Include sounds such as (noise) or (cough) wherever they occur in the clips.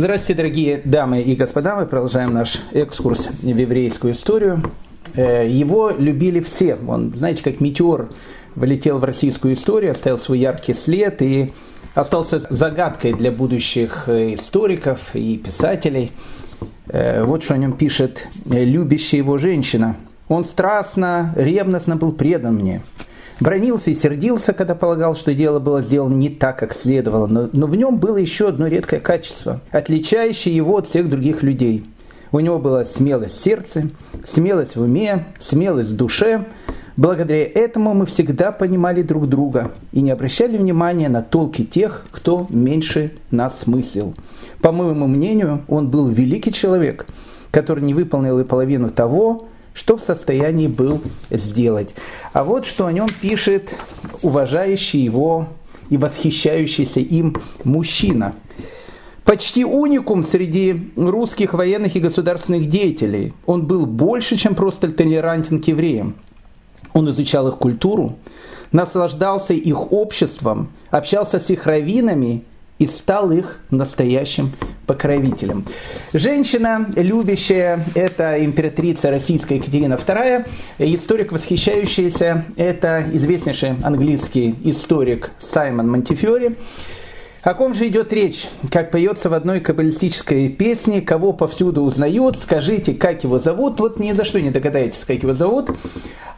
Здравствуйте, дорогие дамы и господа. Мы продолжаем наш экскурс в еврейскую историю. Э, его любили все. Он, знаете, как метеор вылетел в российскую историю, оставил свой яркий след и остался загадкой для будущих э, историков и писателей. Э, вот что о нем пишет любящая его женщина. Он страстно, ревностно был предан мне. Бронился и сердился, когда полагал, что дело было сделано не так, как следовало, но, но в нем было еще одно редкое качество, отличающее его от всех других людей. У него была смелость в сердце, смелость в уме, смелость в душе. Благодаря этому мы всегда понимали друг друга и не обращали внимания на толки тех, кто меньше нас смыслил. По моему мнению, он был великий человек, который не выполнил и половину того, что в состоянии был сделать. А вот что о нем пишет уважающий его и восхищающийся им мужчина. Почти уникум среди русских военных и государственных деятелей. Он был больше, чем просто толерантен к евреям. Он изучал их культуру, наслаждался их обществом, общался с их раввинами и стал их настоящим покровителем. Женщина, любящая, это императрица российская Екатерина II, историк, восхищающийся, это известнейший английский историк Саймон Монтифиори. О ком же идет речь? Как поется в одной каббалистической песне, кого повсюду узнают, скажите, как его зовут. Вот ни за что не догадаетесь, как его зовут.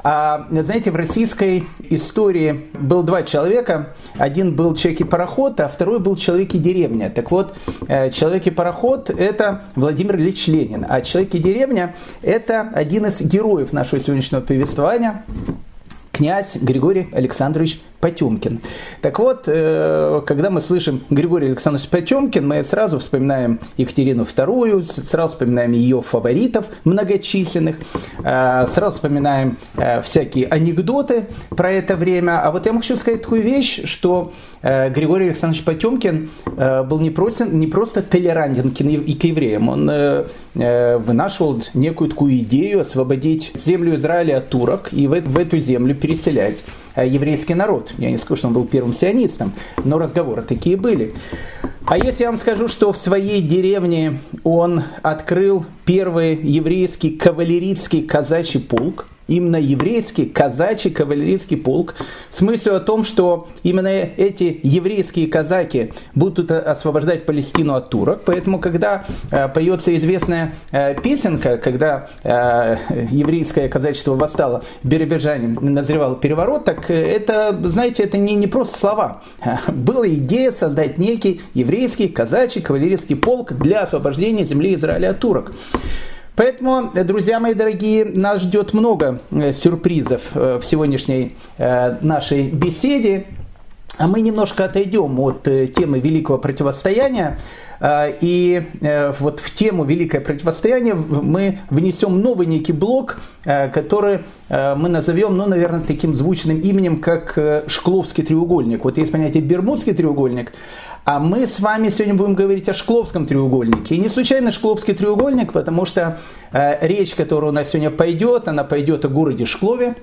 А, знаете, в российской истории был два человека. Один был человек и пароход, а второй был человек и деревня. Так вот, э, человек и пароход – это Владимир Ильич Ленин, а человек и деревня – это один из героев нашего сегодняшнего повествования, князь Григорий Александрович Потемкин. Так вот, э, когда мы слышим Григорий Александрович Потемкин, мы сразу вспоминаем Екатерину II, сразу вспоминаем ее фаворитов многочисленных, э, сразу вспоминаем э, всякие анекдоты про это время. А вот я хочу сказать такую вещь, что Григорий Александрович Потемкин был не просто, не просто толерантен и к евреям, он вынашивал некую такую идею освободить землю Израиля от турок и в эту землю переселять Э, еврейский народ. Я не скажу, что он был первым сионистом, но разговоры такие были. А если я вам скажу, что в своей деревне он открыл первый еврейский кавалерийский казачий полк, именно еврейский казачий кавалерийский полк с мыслью о том, что именно эти еврейские казаки будут освобождать Палестину от турок. Поэтому, когда э, поется известная э, песенка, когда э, еврейское казачество восстало, Биробиджане назревал переворот, так это, знаете, это не, не просто слова. (laughs) Была идея создать некий еврейский казачий кавалерийский полк для освобождения земли Израиля от турок. Поэтому, друзья мои дорогие, нас ждет много э, сюрпризов э, в сегодняшней э, нашей беседе. А мы немножко отойдем от темы великого противостояния. И вот в тему великое противостояние мы внесем новый некий блок, который мы назовем, ну, наверное, таким звучным именем, как Шкловский треугольник. Вот есть понятие Бермудский треугольник, а мы с вами сегодня будем говорить о Шкловском треугольнике. И не случайно Шкловский треугольник, потому что э, речь, которая у нас сегодня пойдет, она пойдет о городе Шклове.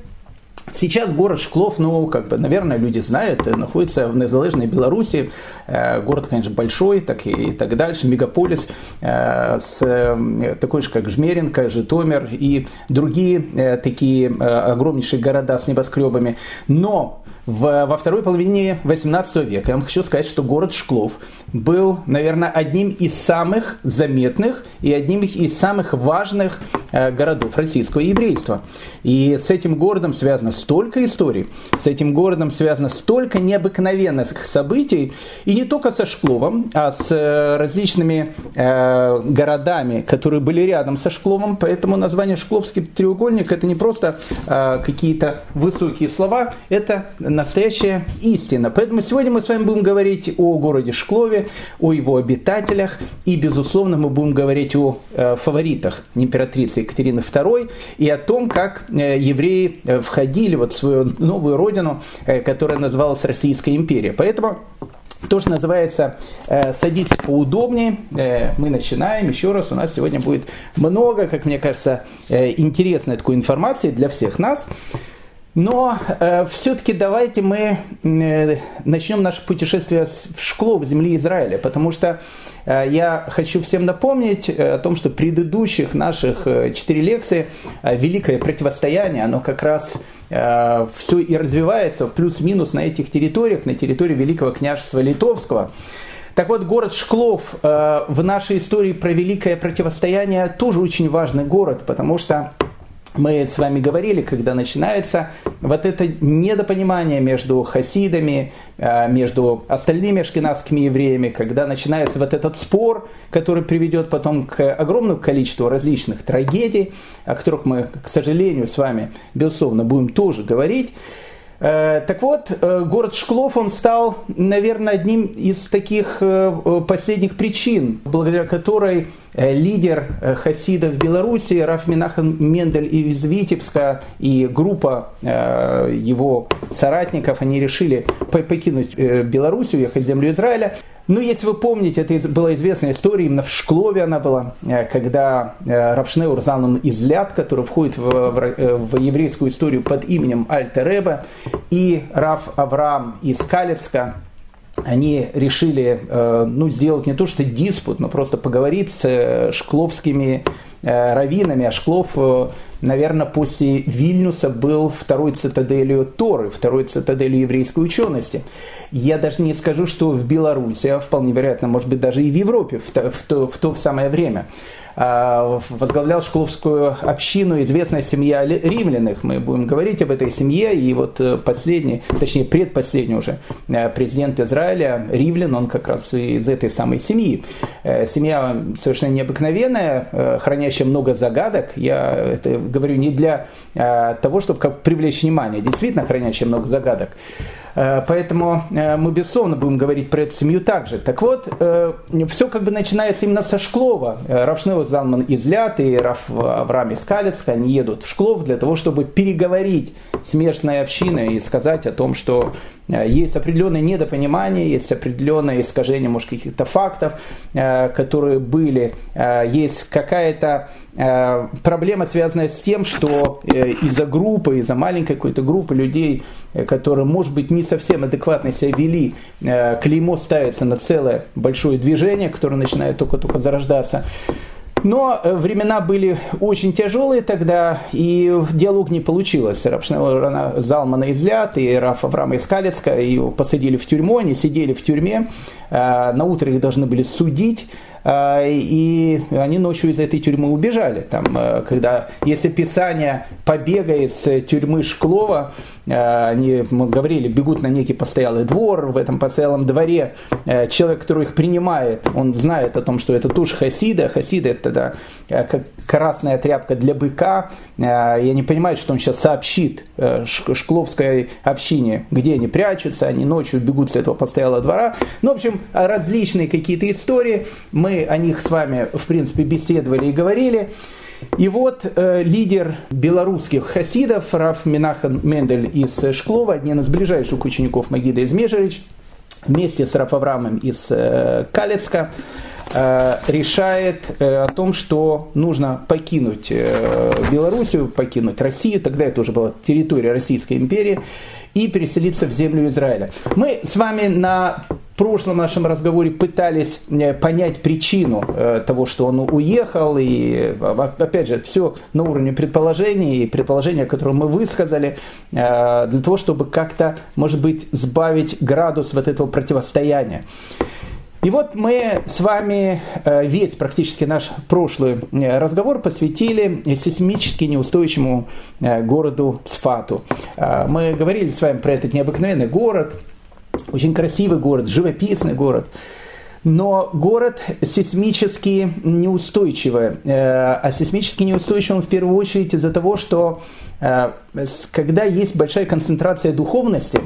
Сейчас город Шклов, ну, как бы, наверное, люди знают, э, находится в незалежной Беларуси. Э, город, конечно, большой, так и, и так дальше, мегаполис, э, с, такой же, как Жмеринка, Житомир и другие такие огромнейшие города с небоскребами. Но в, во второй половине 18 века, я вам хочу сказать, что город Шклов был, наверное, одним из самых заметных и одним из самых важных э, городов российского еврейства. И с этим городом связано столько историй, с этим городом связано столько необыкновенных событий, и не только со Шкловом, а с э, различными э, городами, которые были рядом со Шкловом, поэтому название Шкловский треугольник это не просто э, какие-то высокие слова, это настоящая истина. Поэтому сегодня мы с вами будем говорить о городе Шклове, о его обитателях и, безусловно, мы будем говорить о э, фаворитах императрицы Екатерины II и о том, как евреи э, входили вот в свою новую родину, которая называлась Российская империя. Поэтому то, что называется, садитесь поудобнее. Мы начинаем. Еще раз, у нас сегодня будет много, как мне кажется, интересной такой информации для всех нас. Но э, все-таки давайте мы э, начнем наше путешествие в Шклов, земли Израиля, потому что э, я хочу всем напомнить э, о том, что предыдущих наших э, четыре лекции э, «Великое противостояние», оно как раз э, все и развивается плюс-минус на этих территориях, на территории Великого княжества Литовского. Так вот, город Шклов э, в нашей истории про великое противостояние тоже очень важный город, потому что мы с вами говорили, когда начинается вот это недопонимание между хасидами, э, между остальными ашкенадскими евреями, когда начинается вот этот спор, который приведет потом к огромному количеству различных трагедий, о которых мы, к сожалению, с вами, безусловно, будем тоже говорить. Э, так вот, э, город Шклов, он стал, наверное, одним из таких э, последних причин, благодаря которой лидер хасидов Беларуси Раф Минахан Мендель из Витебска и группа его соратников, они решили покинуть Беларусь, уехать в землю Израиля. Ну, если вы помните, это была известная история, именно в Шклове она была, э, когда э, Равшнеур Залман из Ляд, который входит в, в, э, в еврейскую историю под именем Альтереба, и Рав Авраам из Калевска, они решили ну, сделать не то что диспут, но просто поговорить с шкловскими раввинами. А Шклов, наверное, после Вильнюса был второй цитаделью Торы, второй цитаделью еврейской учености. Я даже не скажу, что в Беларуси, а вполне вероятно, может быть, даже и в Европе в то, в то, в то самое время возглавлял шкловскую общину известная семья римляных. Мы будем говорить об этой семье. И вот э, последний, точнее предпоследний уже э, президент Израиля Ривлин, он как раз из этой самой семьи. Э, семья совершенно необыкновенная, хранящая много загадок. Я это говорю не для того, чтобы как привлечь внимание, действительно хранящая много загадок. Э, поэтому э, мы безусловно будем говорить про эту семью также. Так вот, э, все как бы начинается именно со Шклова. Равшнева Залман из Ляд и Раф Авраам из Калецка, они едут в Шклов для того, чтобы переговорить с местной общиной и сказать о том, что есть определенное недопонимание, есть определенное искажение, может, каких-то фактов, которые были, есть какая-то проблема, связанная с тем, что из-за группы, из-за маленькой какой-то группы людей, которые, может быть, не совсем адекватно себя вели, э, клеймо ставится на целое большое движение, которое начинает только-только зарождаться. Но э, времена были очень тяжелые тогда, и диалог не получилось. Рафшнева Залмана излят, и Раф Авраама из Калецка, его посадили в тюрьму, они сидели в тюрьме, э, на утро их должны были судить, а, и они ночью из этой тюрьмы убежали. Там, э, когда, если Писание побега из тюрьмы Шклова, э, они, мы говорили, бегут на некий постоялый двор, в этом постоялом дворе. Э, человек, который их принимает, он знает о том, что это тоже хасида, хасида это тогда как красная тряпка для быка, и они понимают, что он сейчас сообщит шкловской общине, где они прячутся, они ночью бегут с этого постоялого двора. Ну, в общем, различные какие-то истории, мы о них с вами, в принципе, беседовали и говорили. И вот э, лидер белорусских хасидов Раф Минахан Мендель из Шклова, один из ближайших учеников Магида из Межерич, вместе с Раф Авраамом из э, Калецка, решает э, о том, что нужно покинуть э, Белоруссию, покинуть Россию, тогда это уже была территория Российской империи, и переселиться в землю Израиля. Мы с вами на прошлом нашем разговоре пытались э, понять причину э, того, что он уехал, и опять же, все на уровне предположений, и предположения, которые мы высказали, э, для того, чтобы как-то, может быть, сбавить градус вот этого противостояния. И вот мы с вами весь практически наш прошлый разговор посвятили сейсмически неустойчивому городу Цфату. Мы говорили с вами про этот необыкновенный город, очень красивый город, живописный город. Но город сейсмически неустойчивый. Э, а сейсмически неустойчив он в первую очередь из-за того, что э, когда есть большая концентрация духовности,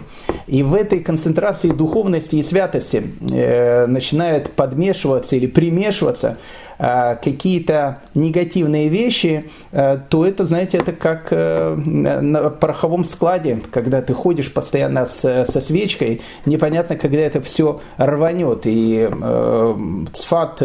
и в этой концентрации духовности и святости э, начинает подмешиваться или примешиваться какие-то негативные вещи, э, то это, знаете, это как э, на пороховом складе, когда ты ходишь постоянно с, со свечкой, непонятно, когда это все рванет. И Цфат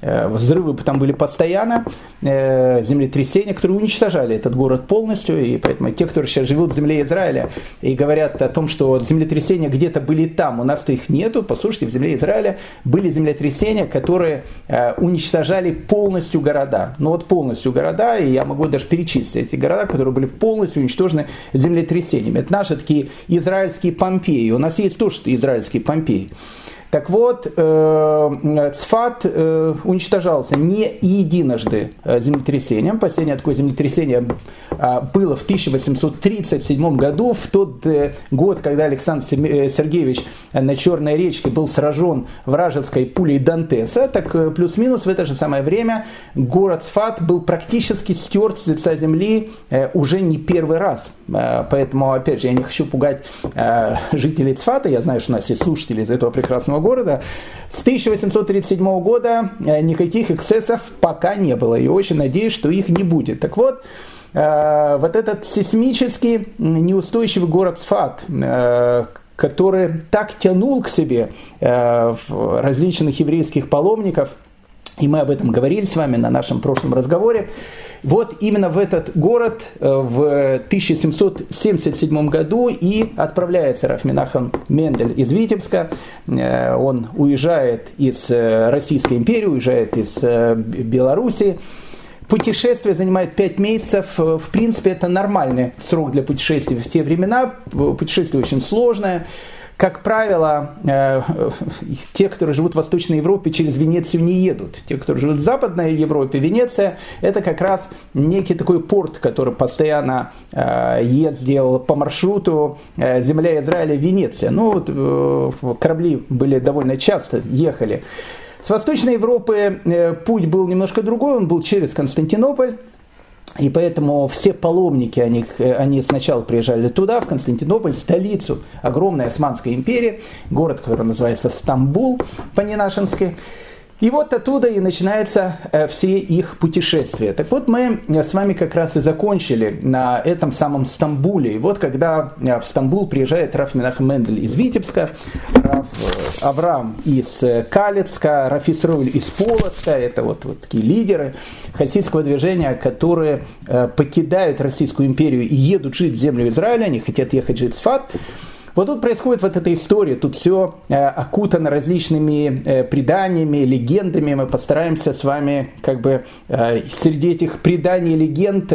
взрывы там были постоянно, землетрясения, которые уничтожали этот город полностью, и поэтому те, кто сейчас живут в земле Израиля и говорят о том, что землетрясения где-то были там, у нас-то их нету, послушайте, в земле Израиля были землетрясения, которые уничтожали полностью города. Ну вот полностью города, и я могу даже перечислить эти города, которые были полностью уничтожены землетрясениями. Это наши такие израильские Помпеи. У нас есть тоже израильские Помпеи. Так вот, э, Цфат э, уничтожался не единожды э, землетрясением. Последнее такое землетрясение было в 1837 году, в тот год, когда Александр Сергеевич на Черной речке был сражен вражеской пулей Дантеса. Так плюс-минус в это же самое время город Цфат был практически стерт с лица земли уже не первый раз. Поэтому, опять же, я не хочу пугать жителей Цфата. Я знаю, что у нас есть слушатели из этого прекрасного города. С 1837 года э, никаких эксцессов пока не было. И очень надеюсь, что их не будет. Так вот, э, вот этот сейсмически неустойчивый город Сфат, э, который так тянул к себе различных еврейских паломников, и мы об этом говорили с вами на нашем прошлом разговоре, вот именно в этот город э, в 1777 году и отправляется Рафминахан Мендель из Витебска. Э, он уезжает из э, Российской империи, уезжает из Белоруссии. Путешествие занимает 5 месяцев. В принципе, это нормальный срок для путешествий в те времена. Путешествие очень сложное. Как правило, э, те, которые живут в Восточной Европе, через Венецию не едут. Те, кто живут в Западной Европе, Венеция – это как раз некий такой порт, который постоянно э, ездил по маршруту э, земля Израиля Венеция. Ну, вот, корабли были довольно часто, ехали. С Восточной Европы путь был немножко другой, он был через Константинополь. И поэтому все паломники, они, они сначала приезжали туда, в Константинополь, столицу огромной Османской империи, город, который называется Стамбул по-ненашенски. И вот оттуда и начинаются э, все их путешествия. Так вот, мы э, с вами как раз и закончили на этом самом Стамбуле. И вот когда э, в Стамбул приезжает Раф Минах Мендель из Витебска, Раф Авраам из Калицка, Раф Исроль из Полоцка, это вот, вот такие лидеры хасидского движения, которые покидают Российскую империю и едут жить в землю Израиля, они хотят ехать жить в Сфат. Вот тут происходит вот эта история, тут все э, окутано различными э, преданиями, легендами. Мы постараемся с вами как бы э, среди этих преданий и легенд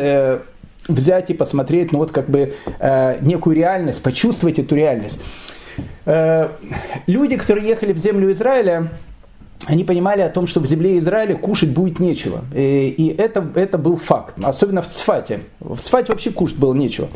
взять и посмотреть, ну вот как бы некую реальность, почувствовать эту реальность. Люди, которые ехали в землю Израиля, они понимали о том, что в земле Израиля кушать будет нечего. И, и это, это был факт. Особенно в Цфате. В Цфате вообще кушать было нечего.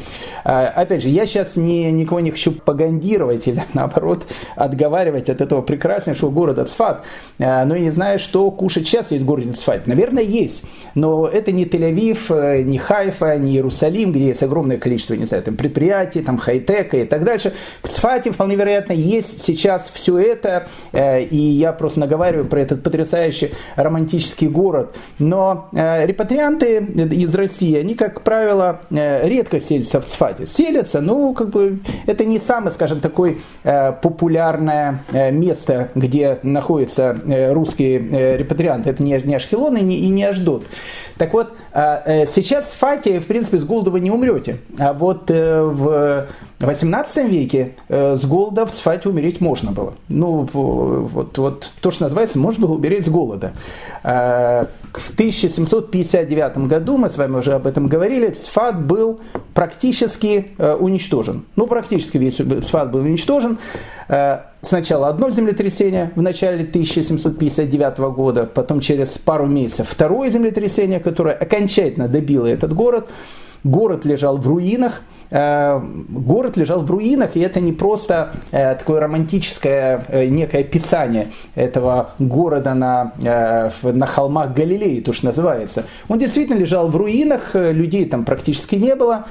А, опять же, я сейчас не, никого не хочу погандировать или (laughs) наоборот отговаривать от этого прекраснейшего города Цфат. А, но я не знаю, что кушать сейчас есть в городе Цфат. Наверное, есть. Но это не Тель-Авив, э, не Хайфа, не Иерусалим, где есть огромное количество не знаю, там, предприятий, там, хай-тека и так дальше. В Цфате, вполне вероятно, есть сейчас все это. Э, и я просто наговариваю разговариваю про этот потрясающий романтический город. Но э, репатрианты из России, они, как правило, э, редко селятся в Сфате. Селятся, ну, как бы, это не самое, скажем, такое э, популярное э, место, где находятся э, русские э, репатрианты. Это не, не Ашхелон и не, и не Аждот. Так вот, э, э сейчас в Сфате, в принципе, с голода вы не умрете. А вот э, в 18 веке э, с голода в Сфате умереть можно было. Ну, вот, вот то, что называется, можно было умереть с голода. Э, в 1759 году, мы с вами уже об этом говорили, Сфат был практически э, уничтожен. Ну, практически весь Сфат был уничтожен. Э, сначала одно землетрясение в начале 1759 года, потом через пару месяцев второе землетрясение, которое окончательно добило этот город. Город лежал в руинах – город лежал в руинах, и это не просто э, такое романтическое э, некое описание этого города на, на холмах Галилеи, то, что называется. Он действительно лежал в руинах, людей там практически не было.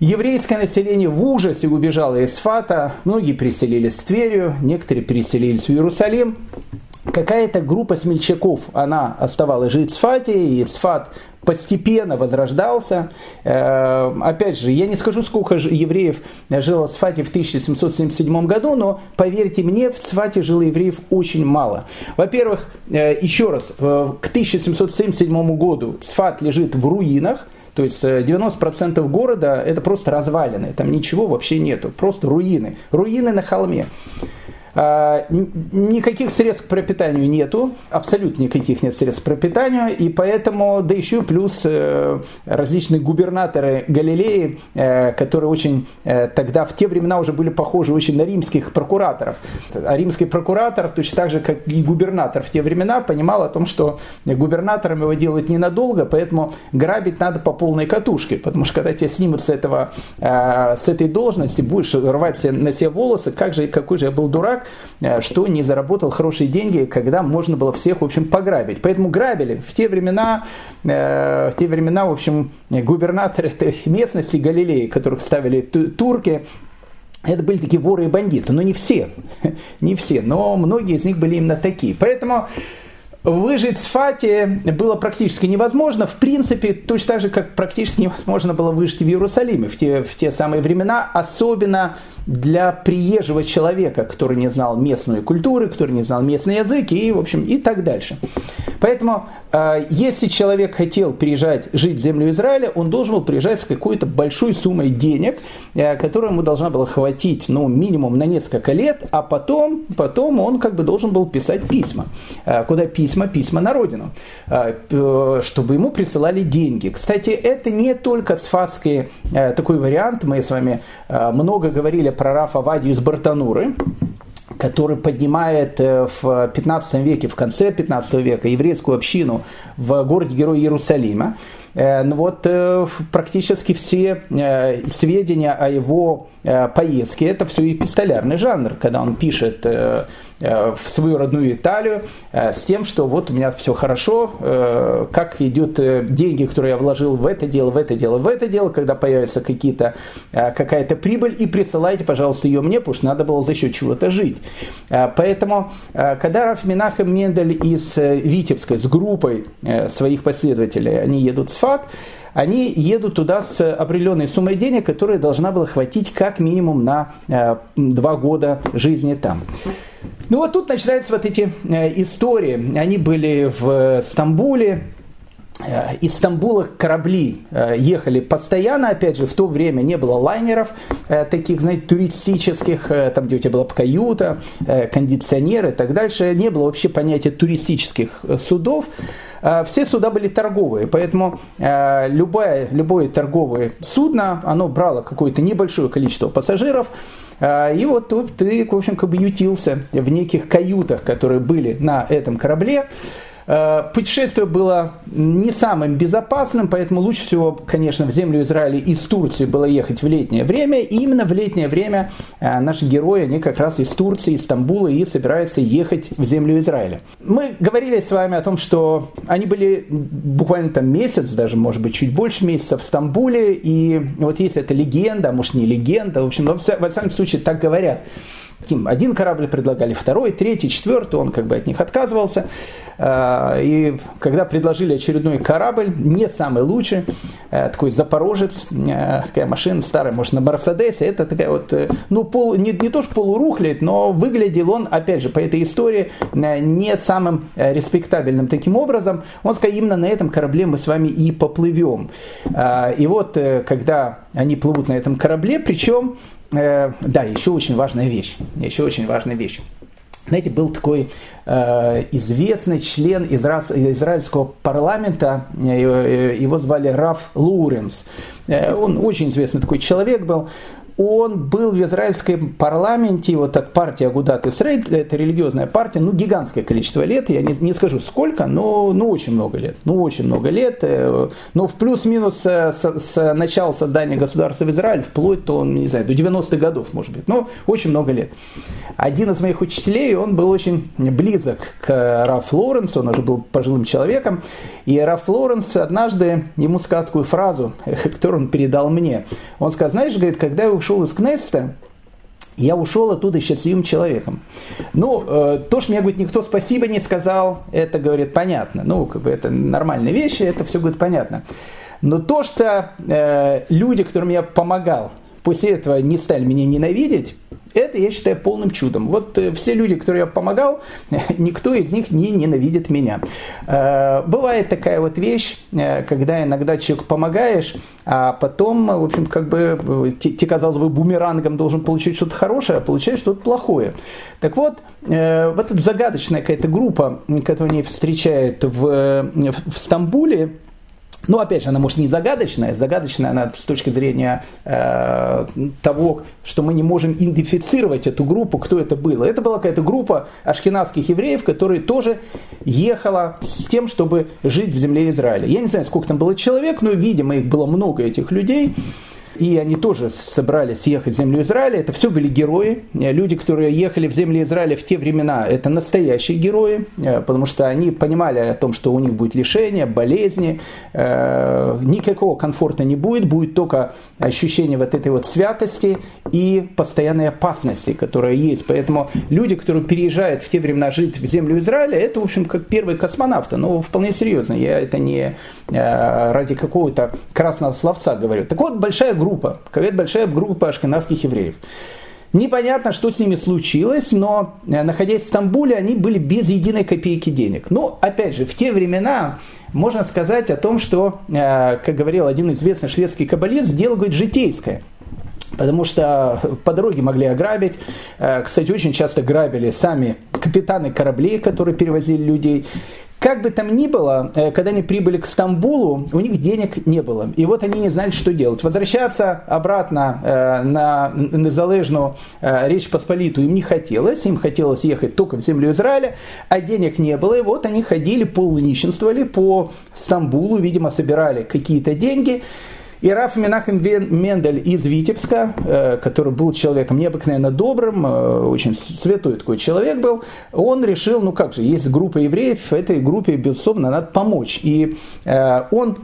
Еврейское население в ужасе убежало из Фата, многие переселились в Тверию, некоторые переселились в Иерусалим. Какая-то группа смельчаков, она оставалась жить в Сфате, и Сфат постепенно возрождался. Э, опять же, я не скажу, сколько евреев жило в Сфате в 1777 году, но поверьте мне, в Сфате жило евреев очень мало. Во-первых, э, еще раз, к 1777 году Сфат лежит в руинах, то есть 90% города это просто развалины, там ничего вообще нету, просто руины. Руины на холме. А, никаких средств к пропитанию нету, абсолютно никаких нет средств к пропитанию, и поэтому, да еще плюс э, различные губернаторы Галилеи, э, которые очень э, тогда в те времена уже были похожи очень на римских прокураторов. А римский прокуратор, точно так же, как и губернатор в те времена, понимал о том, что губернатором его делают ненадолго, поэтому грабить надо по полной катушке, потому что когда тебя снимут с, этого, с этой должности, будешь рвать на себе волосы, как же, какой же я был дурак, Э, что не заработал хорошие деньги, когда можно было всех, в общем, пограбить. Поэтому грабили. В те времена, э, в те времена, в общем, губернаторы этой местности Галилеи, которых ставили турки, это были такие воры и бандиты, но не все, (laughs) не все, но многие из них были именно такие. Поэтому Выжить в Сфате было практически невозможно, в принципе, точно так же, как практически невозможно было выжить в Иерусалиме в те, в те самые времена, особенно для приезжего человека, который не знал местную культуру, который не знал местный язык и, в общем, и так дальше. Поэтому, э, если человек хотел приезжать жить в землю Израиля, он должен был приезжать с какой-то большой суммой денег, э, которая ему должна была хватить, ну, минимум на несколько лет, а потом, потом он как бы должен был писать письма. Э, куда письма? Письма на родину, чтобы ему присылали деньги. Кстати, это не только сфатский такой вариант, мы с вами много говорили про Рафа Вадию из Бартануры, который поднимает э, в 15 веке, в конце 15 века еврейскую общину в городе Герой Иерусалима. Э, ну вот э, практически все сведения о его поездке, это все эпистолярный жанр, когда он пишет Э, в свою родную Италию э, с тем, что вот у меня все хорошо, э, как идет деньги, которые я вложил в это дело, в это дело, в это дело, когда появится какие-то, какая-то прибыль, и присылайте, пожалуйста, ее мне, потому что надо было за счет чего-то жить. Поэтому, когда Раф Минахем Мендель из Витебска с группой своих последователей, они едут в Сфат, они едут туда с определенной суммой денег, которая должна была хватить как минимум на два года жизни там. Ну вот тут начинаются вот эти э, истории. Они были в Стамбуле, э, из Стамбула корабли э, ехали постоянно, опять же, в то время не было лайнеров таких, знаете, туристических, там, где у тебя была каюта, кондиционеры и так дальше, не было вообще понятия туристических судов. Все суда были торговые, поэтому любое, любое торговое судно, оно брало какое-то небольшое количество пассажиров, и вот ты, в общем, как бы ютился в неких каютах, которые были на этом корабле. Э, путешествие было не самым безопасным, поэтому лучше всего, конечно, в землю Израиля из Турции было ехать в летнее время. И именно в летнее время э, наши герои, они как раз из Турции, из Стамбула и собираются ехать в землю Израиля. Мы говорили с вами о том, что они были буквально там месяц, даже, может быть, чуть больше месяца в Стамбуле. И вот есть эта легенда, а может не легенда, в общем, но во всяком случае так говорят, один корабль предлагали, второй, третий, четвертый, он как бы от них отказывался. А, и когда предложили очередной корабль, не самый лучший, э, такой запорожец, э, такая машина старая, может, на Мерседесе, это такая вот, э, ну, пол, не, не то что полурухлит, но выглядел он, опять же, по этой истории, не самым респектабельным таким образом. Он сказал, именно на этом корабле мы с вами и поплывем. А, и вот, когда они плывут на этом корабле, причем э, да, еще очень важная вещь. Еще очень важная вещь. Знаете, был такой э, известный член изра... израильского парламента, э, его звали Раф Луренс. Э, он очень известный такой человек был он был в израильском парламенте, вот от партии Агудат Исраиль, это религиозная партия, ну, гигантское количество лет, я не, не скажу сколько, но ну, очень много лет, ну, очень много лет, э, но в плюс-минус с, с начала создания государства в Израиль, вплоть до, не знаю, до 90-х годов, может быть, но очень много лет. Один из моих учителей, он был очень близок к Раф Лоренсу, он уже был пожилым человеком, и Раф Лоренс однажды ему сказал такую фразу, (laughs) которую он передал мне. Он сказал, знаешь, говорит, когда я ушел из Кнеста, я ушел оттуда счастливым человеком. Ну, э, то, что мне, говорит, никто спасибо не сказал, это, говорит, понятно. Ну, как бы это нормальные вещи, это все, говорит, понятно. Но то, что э, люди, которым я помогал, после этого не стали меня ненавидеть, это я считаю полным чудом. Вот э, все люди, которые я помогал, (laughs) никто из них не ненавидит меня. Э, бывает такая вот вещь, э, когда иногда человеку помогаешь, а потом, в общем, как бы ты, казалось бы, бумерангом должен получить что-то хорошее, а получаешь что-то плохое. Так вот, вот эта загадочная какая-то группа, которую они встречают в, в Стамбуле, ну, опять же, она может не загадочная, загадочная она с точки зрения э, того, что мы не можем идентифицировать эту группу, кто это было. Это была какая-то группа ашкенадских евреев, которая тоже ехала с тем, чтобы жить в земле Израиля. Я не знаю, сколько там было человек, но, видимо, их было много, этих людей и они тоже собрались ехать в землю Израиля. Это все были герои. Люди, которые ехали в землю Израиля в те времена, это настоящие герои, э, потому что они понимали о том, что у них будет лишение, болезни, э, никакого комфорта не будет, будет только ощущение вот этой вот святости и постоянной опасности, которая есть. Поэтому люди, которые переезжают в те времена жить в землю Израиля, это, в общем, как первые космонавты. Ну, вполне серьезно. Я это не э, ради какого-то красного словца говорю. Так вот, большая группа, какая-то большая группа ашкенадских евреев. Непонятно, что с ними случилось, но э, находясь в Стамбуле, они были без единой копейки денег. Но, опять же, в те времена можно сказать о том, что, э, как говорил один известный шведский каббалист, дело, говорит, житейское. Потому что (laughs) по дороге могли ограбить. Э, кстати, очень часто грабили сами капитаны кораблей, которые перевозили людей. Как бы там ни было, э, когда они прибыли к Стамбулу, у них денег не было. И вот они не знали, что делать. Возвращаться обратно э, на незалежную э, Речь Посполитую им не хотелось. Им хотелось ехать только в землю Израиля, а денег не было. И вот они ходили, полунищенствовали по Стамбулу, видимо, собирали какие-то деньги. И Раф Минахем Мендель из Витебска, э, который был человеком необыкновенно добрым, э, очень святой такой человек был, он решил, ну как же, есть группа евреев, этой группе, безусловно, надо помочь. И э, он,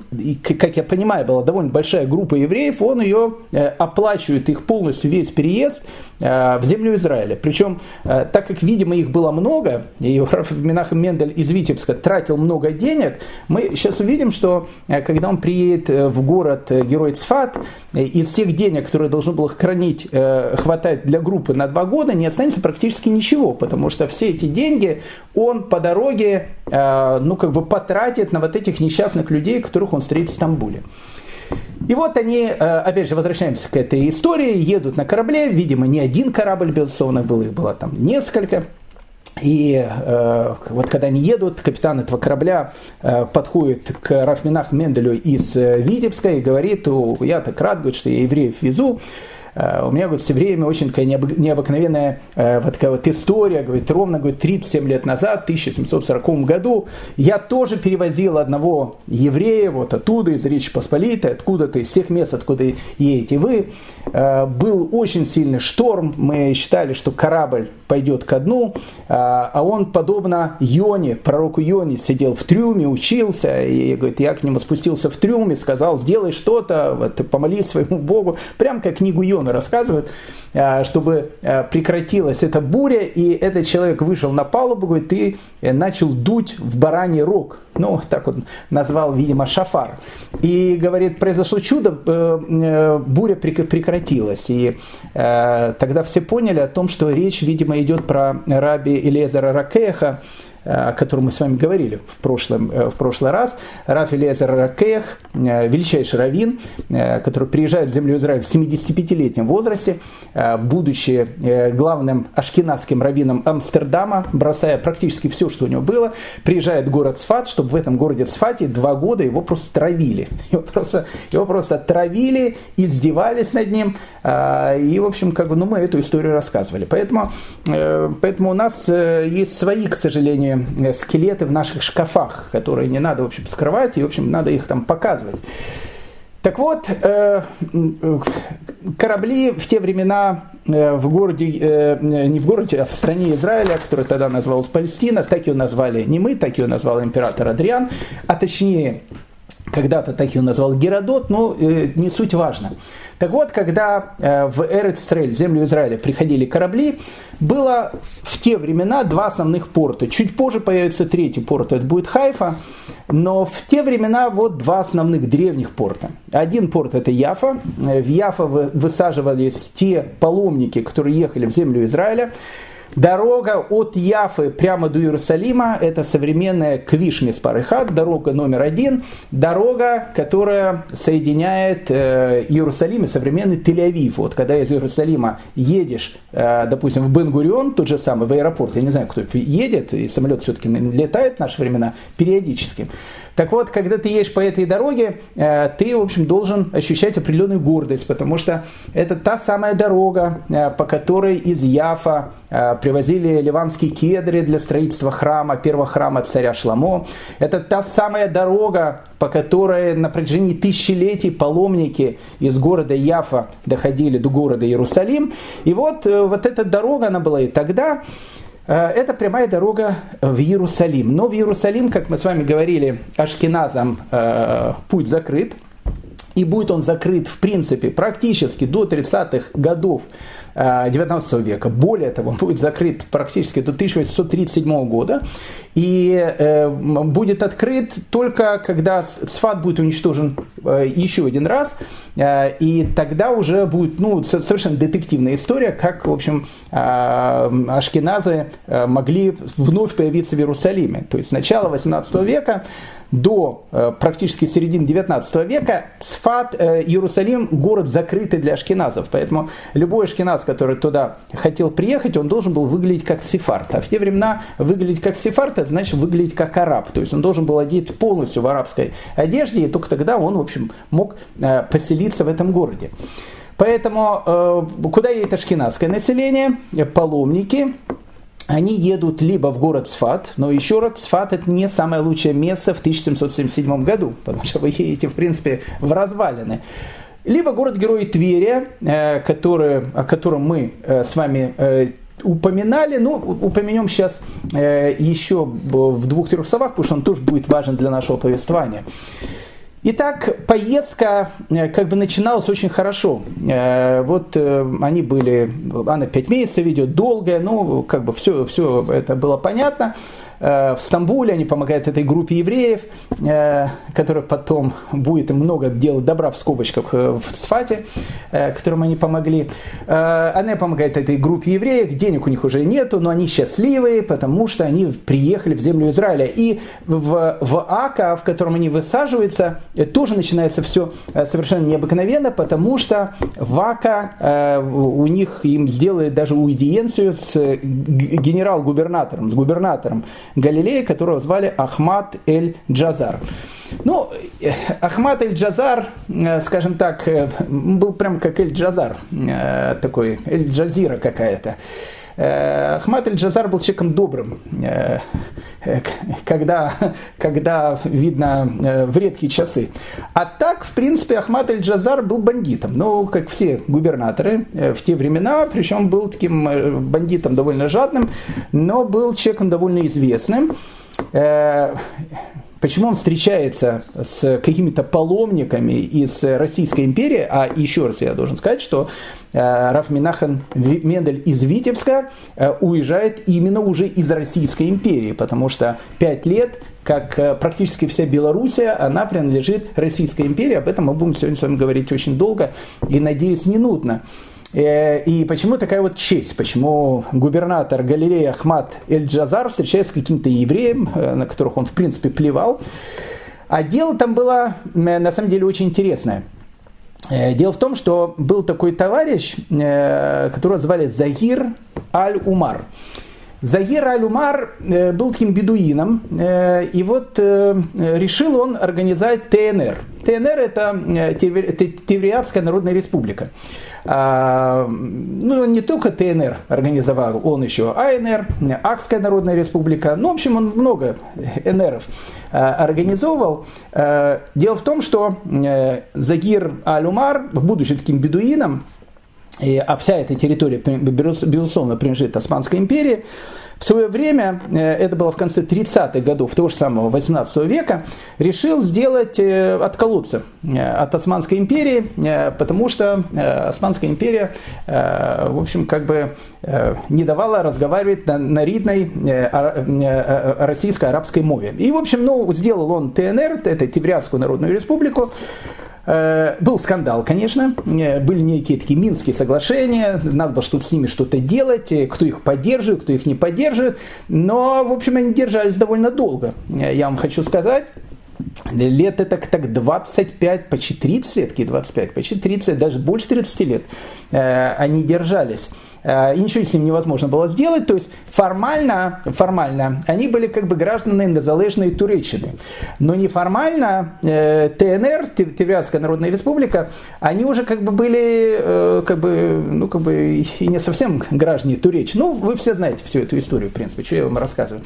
как я понимаю, была довольно большая группа евреев, он ее оплачивает, их полностью весь переезд в землю Израиля. Причем, так как, видимо, их было много, и (laughs) Раф Минахем Мендель из Витебска тратил много денег, мы сейчас увидим, что когда он приедет в город герой Цфат, э, из всех денег, которые должен был хранить, э, хватать для группы на два года, не останется практически ничего, потому что все эти деньги он по дороге, э, ну, как бы потратит на вот этих несчастных людей, которых он встретит в Стамбуле. И вот они, опять же, возвращаемся к этой истории, едут на корабле, видимо, не один корабль, безусловно, был, их было там несколько. И э, вот когда они едут, капитан этого корабля э, подходит к Рафминах Менделю из э, Витебска и говорит, я так рад, говорит, что я евреев везу. Э, у меня говорит, все время очень такая необыкновенная э, вот такая вот история, говорит, ровно говорит, 37 лет назад, в 1740 году, я тоже перевозил одного еврея вот оттуда, из Речи Посполитой, откуда-то, из тех мест, откуда едете вы. Э, был очень сильный шторм, мы считали, что корабль пойдет ко дну, а он, подобно Йоне, пророку Йоне, сидел в трюме, учился, и говорит, я к нему спустился в трюме, сказал, сделай что-то, вот, помолись своему Богу, прям как книгу Йоны Йона рассказывают, а, чтобы а, прекратилась эта буря, и этот человек вышел на палубу, говорит, и э, начал дуть в бараний рог. Ну, так вот назвал, видимо, шафар. И, говорит, произошло чудо, э, э, буря прекратилась. И тогда все поняли о том, что речь, видимо, идет про раби Элезера Ракеха, о котором мы с вами говорили в, прошлом, э, в прошлый раз. Раф Элиезер Ракех, э, величайший раввин, э, который приезжает в землю Израиля в 75-летнем возрасте, будучи главным ашкенадским раввином Амстердама, бросая практически все, что у него было, приезжает в город Сфат, чтобы в этом городе Сфате два года его просто травили. (laughs) Его просто, его просто травили, издевались над ним. И, в общем, как бы, ну, мы эту историю рассказывали. Поэтому, поэтому у нас есть свои, к сожалению, Э, скелеты в наших шкафах, которые не надо, в общем, скрывать, и, в общем, надо их там показывать. Так вот, э, корабли в те времена э, в городе, не в городе, а в стране Израиля, которая тогда называлась Палестина, так ее назвали не мы, так ее назвал император Адриан, а точнее когда-то так его назвал Геродот, но э, не суть важно. Так вот, когда э, в Эрец-Исраэль, землю Израиля, приходили корабли, было в те времена два основных порта. Чуть позже появится третий порт, это будет Хайфа, но в те времена вот два основных древних порта. Один порт это Яфа. В Яфа высаживались те паломники, которые ехали в землю Израиля. Дорога от Яфы прямо до Иерусалима – это современная Квиш Миспарыхат, дорога номер один, дорога, которая соединяет э, Иерусалим и современный Тель-Авив. Вот когда из Иерусалима едешь, э, допустим, в Бен-Гурион, тот же самый, в аэропорт, я не знаю, кто едет, и самолет все-таки летает в наши времена периодически, так вот, когда ты едешь по этой дороге, э, ты, в общем, должен ощущать определенную гордость, потому что это та самая дорога, э, по которой из Яфа э, привозили ливанские кедры для строительства храма, первого храма царя Шламо. Это та самая дорога, по которой на протяжении тысячелетий паломники из города Яфа доходили до города Иерусалим. И вот, вот эта дорога, она была и тогда. Э, это прямая дорога в Иерусалим. Но в Иерусалим, как мы с вами говорили, ашкеназам э, путь закрыт. И будет он закрыт, в принципе, практически до 30-х годов 19 э, века. Более того, он (laughs) будет закрыт практически до 1837 года и э, будет открыт только когда Сфат будет уничтожен э, еще один раз, и тогда уже будет ну, совершенно детективная история, как, в общем, ашкеназы могли вновь появиться в Иерусалиме. То есть с начала 18 века до практически середины 19 века Сфат, Иерусалим, город закрытый для ашкеназов. Поэтому любой ашкеназ, который туда хотел приехать, он должен был выглядеть как сефард. А в те времена выглядеть как сефард, это значит выглядеть как араб. То есть он должен был одеть полностью в арабской одежде, и только тогда он, в общем, мог э, поселиться в этом городе. Поэтому куда едет ашкеназское население? Паломники, они едут либо в город Сфат, но еще раз, Сфат это не самое лучшее место в 1777 году, потому что вы едете, в принципе, в развалины. Либо город-герой Тверия, э, который, о котором мы э, с вами э, упоминали, ну, упомянем сейчас еще в двух-трех словах, потому что он тоже будет важен для нашего повествования. Итак, поездка как бы начиналась очень хорошо. Вот они были, она пять месяцев идет, долгая, ну, как бы все, все это было понятно. Э, в Стамбуле, они помогают этой группе евреев, э, которая потом будет много делать добра в скобочках э, в Сфате, которым они помогли. Она помогает этой группе евреев, денег у них уже нету, но они счастливые, потому что они приехали в землю Израиля. И в, в Ака, в котором они высаживаются, тоже начинается все совершенно необыкновенно, потому что в Ака у них им сделали даже уидиенцию с генерал-губернатором, с губернатором Галилея, которого звали Ахмад Эль-Джазар. Ну, Ахмад Эль-Джазар, э, скажем так, э, был прям как Эль-Джазар, э, такой Эль-Джазира какая-то. Ахмад Эль-Джазар был человеком добрым, когда, когда видно в редкие часы. А так, в принципе, Ахмад Эль-Джазар был бандитом. Ну, как все губернаторы в те времена, причем был таким бандитом довольно жадным, но был человеком довольно известным. Почему он встречается с какими-то паломниками из Российской империи, а еще раз я должен сказать, что э, Раф Минахан из Витебска э, уезжает именно уже из Российской империи, потому что пять лет как э, практически вся Белоруссия, она принадлежит Российской империи. Об этом мы будем сегодня с вами говорить очень долго и, надеюсь, не нудно. Э, и почему такая вот честь? Почему губернатор Галилеи Ахмад Эль-Джазар встречается с каким-то евреем, э, на которых он в принципе плевал? А дело там было э, на самом деле очень интересное. Дело в том, что был такой товарищ, которого звали Загир Аль-Умар. Загир Аль-Умар был таким бедуином, и вот решил он организовать ТНР. ТНР – это Тевриатская Народная Республика. А, ну, не только ТНР организовал, он еще АНР, Акская Народная Республика, ну, в общем, он много НРов организовывал. Дело в том, что э, Загир Аль-Умар, будучи таким бедуином, а вся эта территория, безусловно, принадлежит Османской империи, в свое время, э, это было в конце 30-х годов того же самого 18 века, решил сделать, э, отколоться от Османской империи, потому что Османская империя, в общем, как бы не давала разговаривать на, на ридной российско-арабской мове. И, в общем, ну, сделал он ТНР, это Теврянскую Народную Республику, Э, был скандал, конечно, э, были некие такие минские соглашения, надо было что-то с ними что-то делать, э, кто их поддерживает, кто их не поддерживает, но, в общем, они держались довольно долго, я вам хочу сказать. Лет это так 25, почти 30 лет, 25, почти 30, даже больше 30 лет они держались. Э, и ничего с ним невозможно было сделать. То есть формально, формально они были как бы гражданами незалежной Туреччины. Но неформально э, ТНР, Теврянская Народная Республика, они уже как бы были э, как бы, ну, как бы и не совсем граждане Туреччины. Ну, вы все знаете всю эту историю, в принципе, что я вам рассказываю.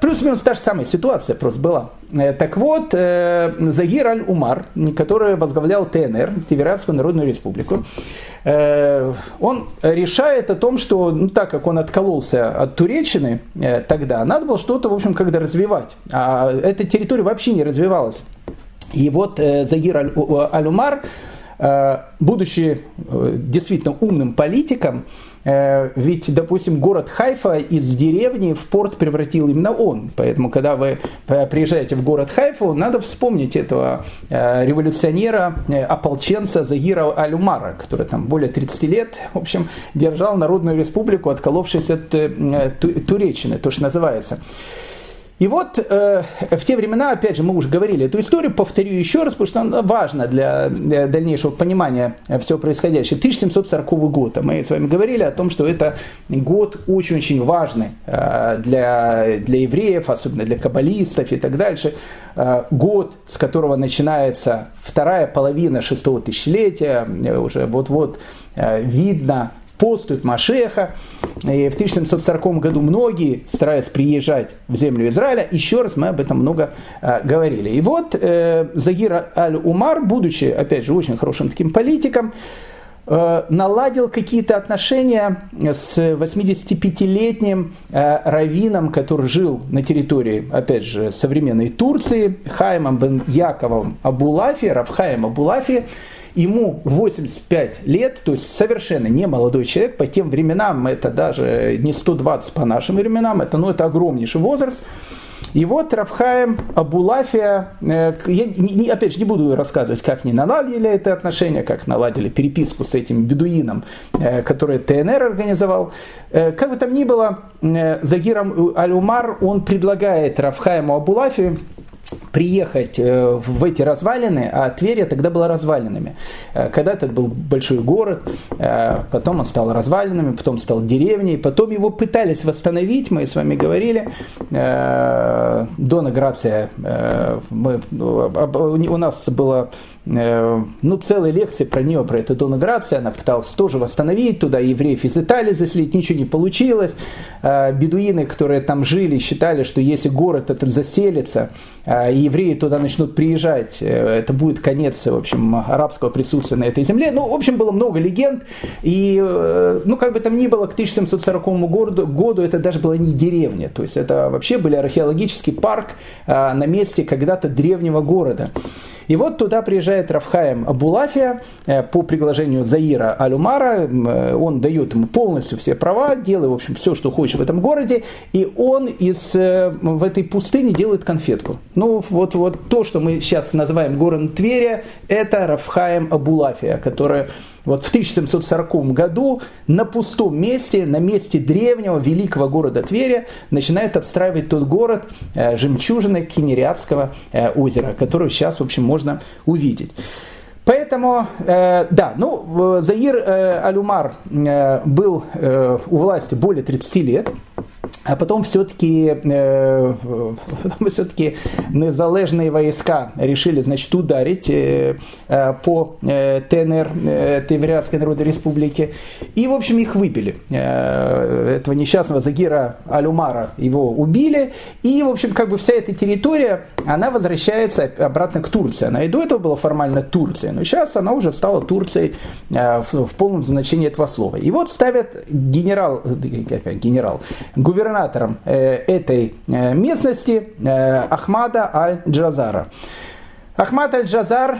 Плюс-минус та же самая ситуация просто была. Так вот, Загир Аль-Умар, который возглавлял ТНР, Тиверанскую Народную Республику, Э, он решает о том, что ну, так как он откололся от Туреччины э, тогда, надо было что-то, в общем, когда развивать. А эта территория вообще не развивалась. И вот э, Загир Аль-Умар, будучи действительно умным политиком, Э, ведь, допустим, город Хайфа из деревни в порт превратил именно он. Поэтому, когда вы приезжаете в город Хайфу, надо вспомнить этого э, революционера, э, ополченца Загира Алюмара, который там более 30 лет, в общем, держал Народную Республику, отколовшись от Туреччины, то, что называется. И вот э, в те времена, опять же, мы уже говорили эту историю, повторю еще раз, потому что она важна для, для дальнейшего понимания всего происходящего. 1740 год. Мы с вами говорили о том, что это год очень-очень важный э, для, для евреев, особенно для каббалистов и так дальше. Э, год, с которого начинается вторая половина шестого тысячелетия, э, уже вот-вот э, видно постует Машеха. И в 1740 году многие стараются приезжать в землю Израиля. Еще раз мы об этом много э, говорили. И вот э, Загир Аль-Умар, будучи, опять же, очень хорошим таким политиком, э, наладил какие-то отношения с 85-летним э, раввином, который жил на территории, опять же, современной Турции, Хаймом бен Яковом Абулафи, Равхаем Абулафи, ему 85 лет, то есть совершенно не молодой человек, по тем временам это даже не 120 по нашим временам, это, ну, это огромнейший возраст. И вот Рафхаем Абулафия, э, я не, опять же не буду рассказывать, как они наладили это отношение, как наладили переписку с этим бедуином, э, который ТНР организовал. Э, как бы там ни было, Загиром Аль-Умар, он предлагает Рафхаему Абулафию приехать э, в эти развалины, а Тверь тогда была развалинами. Э, когда-то это был большой город, э, потом он стал развалинами, потом стал деревней, потом его пытались восстановить, мы с вами говорили, Дона Грация, мы, у нас было ну, целая лекция про нее, про эту Дона Грация, она пыталась тоже восстановить, туда евреев из Италии заселить, ничего не получилось. Бедуины, которые там жили, считали, что если город этот заселится, и евреи туда начнут приезжать, э, это будет конец, в общем, арабского присутствия на этой земле. Ну, в общем, было много легенд, и, э, ну, как бы там ни было, к 1740 году, году это даже была не деревня, то есть это вообще был археологический парк на месте когда-то древнего города. И вот туда приезжает Рафхаем Абулафия э, по приглашению Заира Алюмара. Э, он дает ему полностью все права, делает, в общем, все, что хочет в этом городе. И он из, э, в этой пустыне делает конфетку. Ну, вот, вот то, что мы сейчас называем город Тверя, это Рафхаем Абулафия, которая вот в 1740 году на пустом месте, на месте древнего великого города Тверя, начинает отстраивать тот город э, жемчужины Кенериадского э, озера, который сейчас, в общем, можно увидеть. Поэтому, э, да, ну, Заир э, Алюмар э, был э, у власти более 30 лет, а потом все-таки э, (laughs) все-таки незалежные войска решили, значит, ударить э, э, по э, ТНР, э, Теврянской Народной Республике. И, в общем, их выбили. Э, этого несчастного Загира Алюмара его убили. И, в общем, как бы вся эта территория, она возвращается обратно к Турции. Она и до этого была формально Турцией, но сейчас она уже стала Турцией э, в, в полном значении этого слова. И вот ставят генерал, э, генерал, губернатором этой местности Ахмада Аль-Джазара. Ахмад Аль-Джазар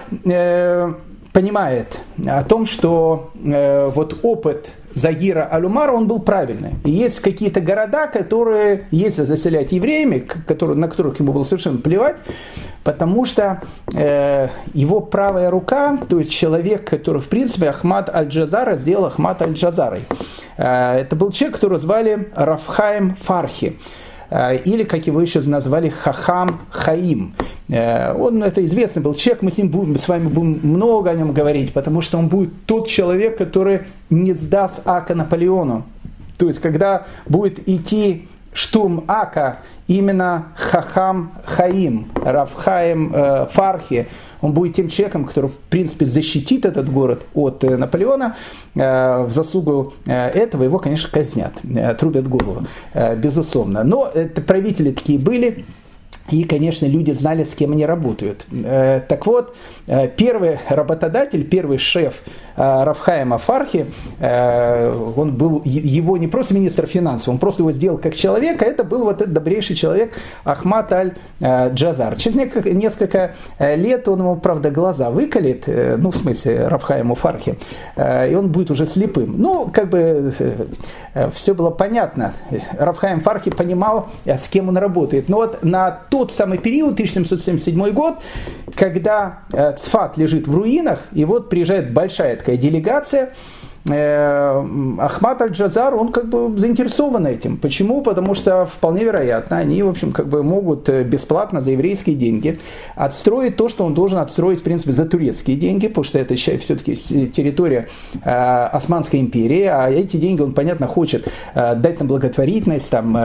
понимает о том, что вот опыт Загира Алюмара, он был правильный. Есть какие-то города, которые, если заселять евреями, которые, на которых ему было совершенно плевать, потому что э, его правая рука, то есть человек, который, в принципе, Ахмад Аль-Джазара сделал Ахмад Аль-Джазарой. Э, это был человек, которого звали Рафхаем Фархи или, как его еще назвали, Хахам Хаим. Э, он, это известный был человек, мы с ним будем, с вами будем много о нем говорить, потому что он будет тот человек, который не сдаст Ака Наполеону. То есть, когда будет идти штурм Ака, именно Хахам Хаим, Равхаим э, Фархи, он будет тем человеком, который, в принципе, защитит этот город от э, Наполеона. Э, в заслугу э, этого его, конечно, казнят, трубят голову, безусловно. Но это правители такие были, и, конечно, люди знали, с кем они работают. Так вот, первый работодатель, первый шеф Рафхаема Фархи, э, он был его не просто министр финансов, он просто его сделал как человека, это был вот этот добрейший человек Ахмат Аль-Джазар. Через несколько лет он ему, правда, глаза выколет, э, ну, в смысле, Рафхаему Фархи, и он будет уже слепым. Ну, как бы все было понятно. Рафхаем Фархи понимал, с кем он работает. Но вот на тот самый период, 1777 год, когда Цфат лежит в руинах, и вот приезжает большая такая делегация Э, Ахмат Аль-Джазар, он как бы заинтересован этим. Почему? Потому что вполне вероятно, они, в общем, как бы могут э, бесплатно за еврейские деньги отстроить то, что он должен отстроить, в принципе, за турецкие деньги, потому что это все-таки территория э, Османской империи, а эти деньги он, понятно, хочет дать на благотворительность, там,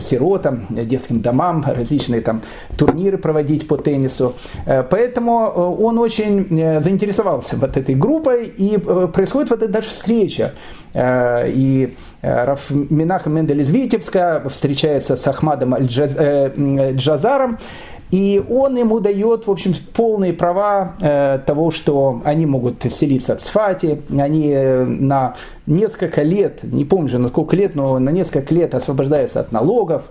сиротам, детским домам, различные там турниры проводить по теннису. Поэтому он очень заинтересовался вот этой группой, и происходит вот это даже встреча. Э, и э, Раф Минаха Мендель из Витебска встречается с Ахмадом э, Джазаром, и он ему дает, в общем, полные права э, того, что они могут селиться в Сфате, они на несколько лет, не помню же на сколько лет, но на несколько лет освобождаются от налогов,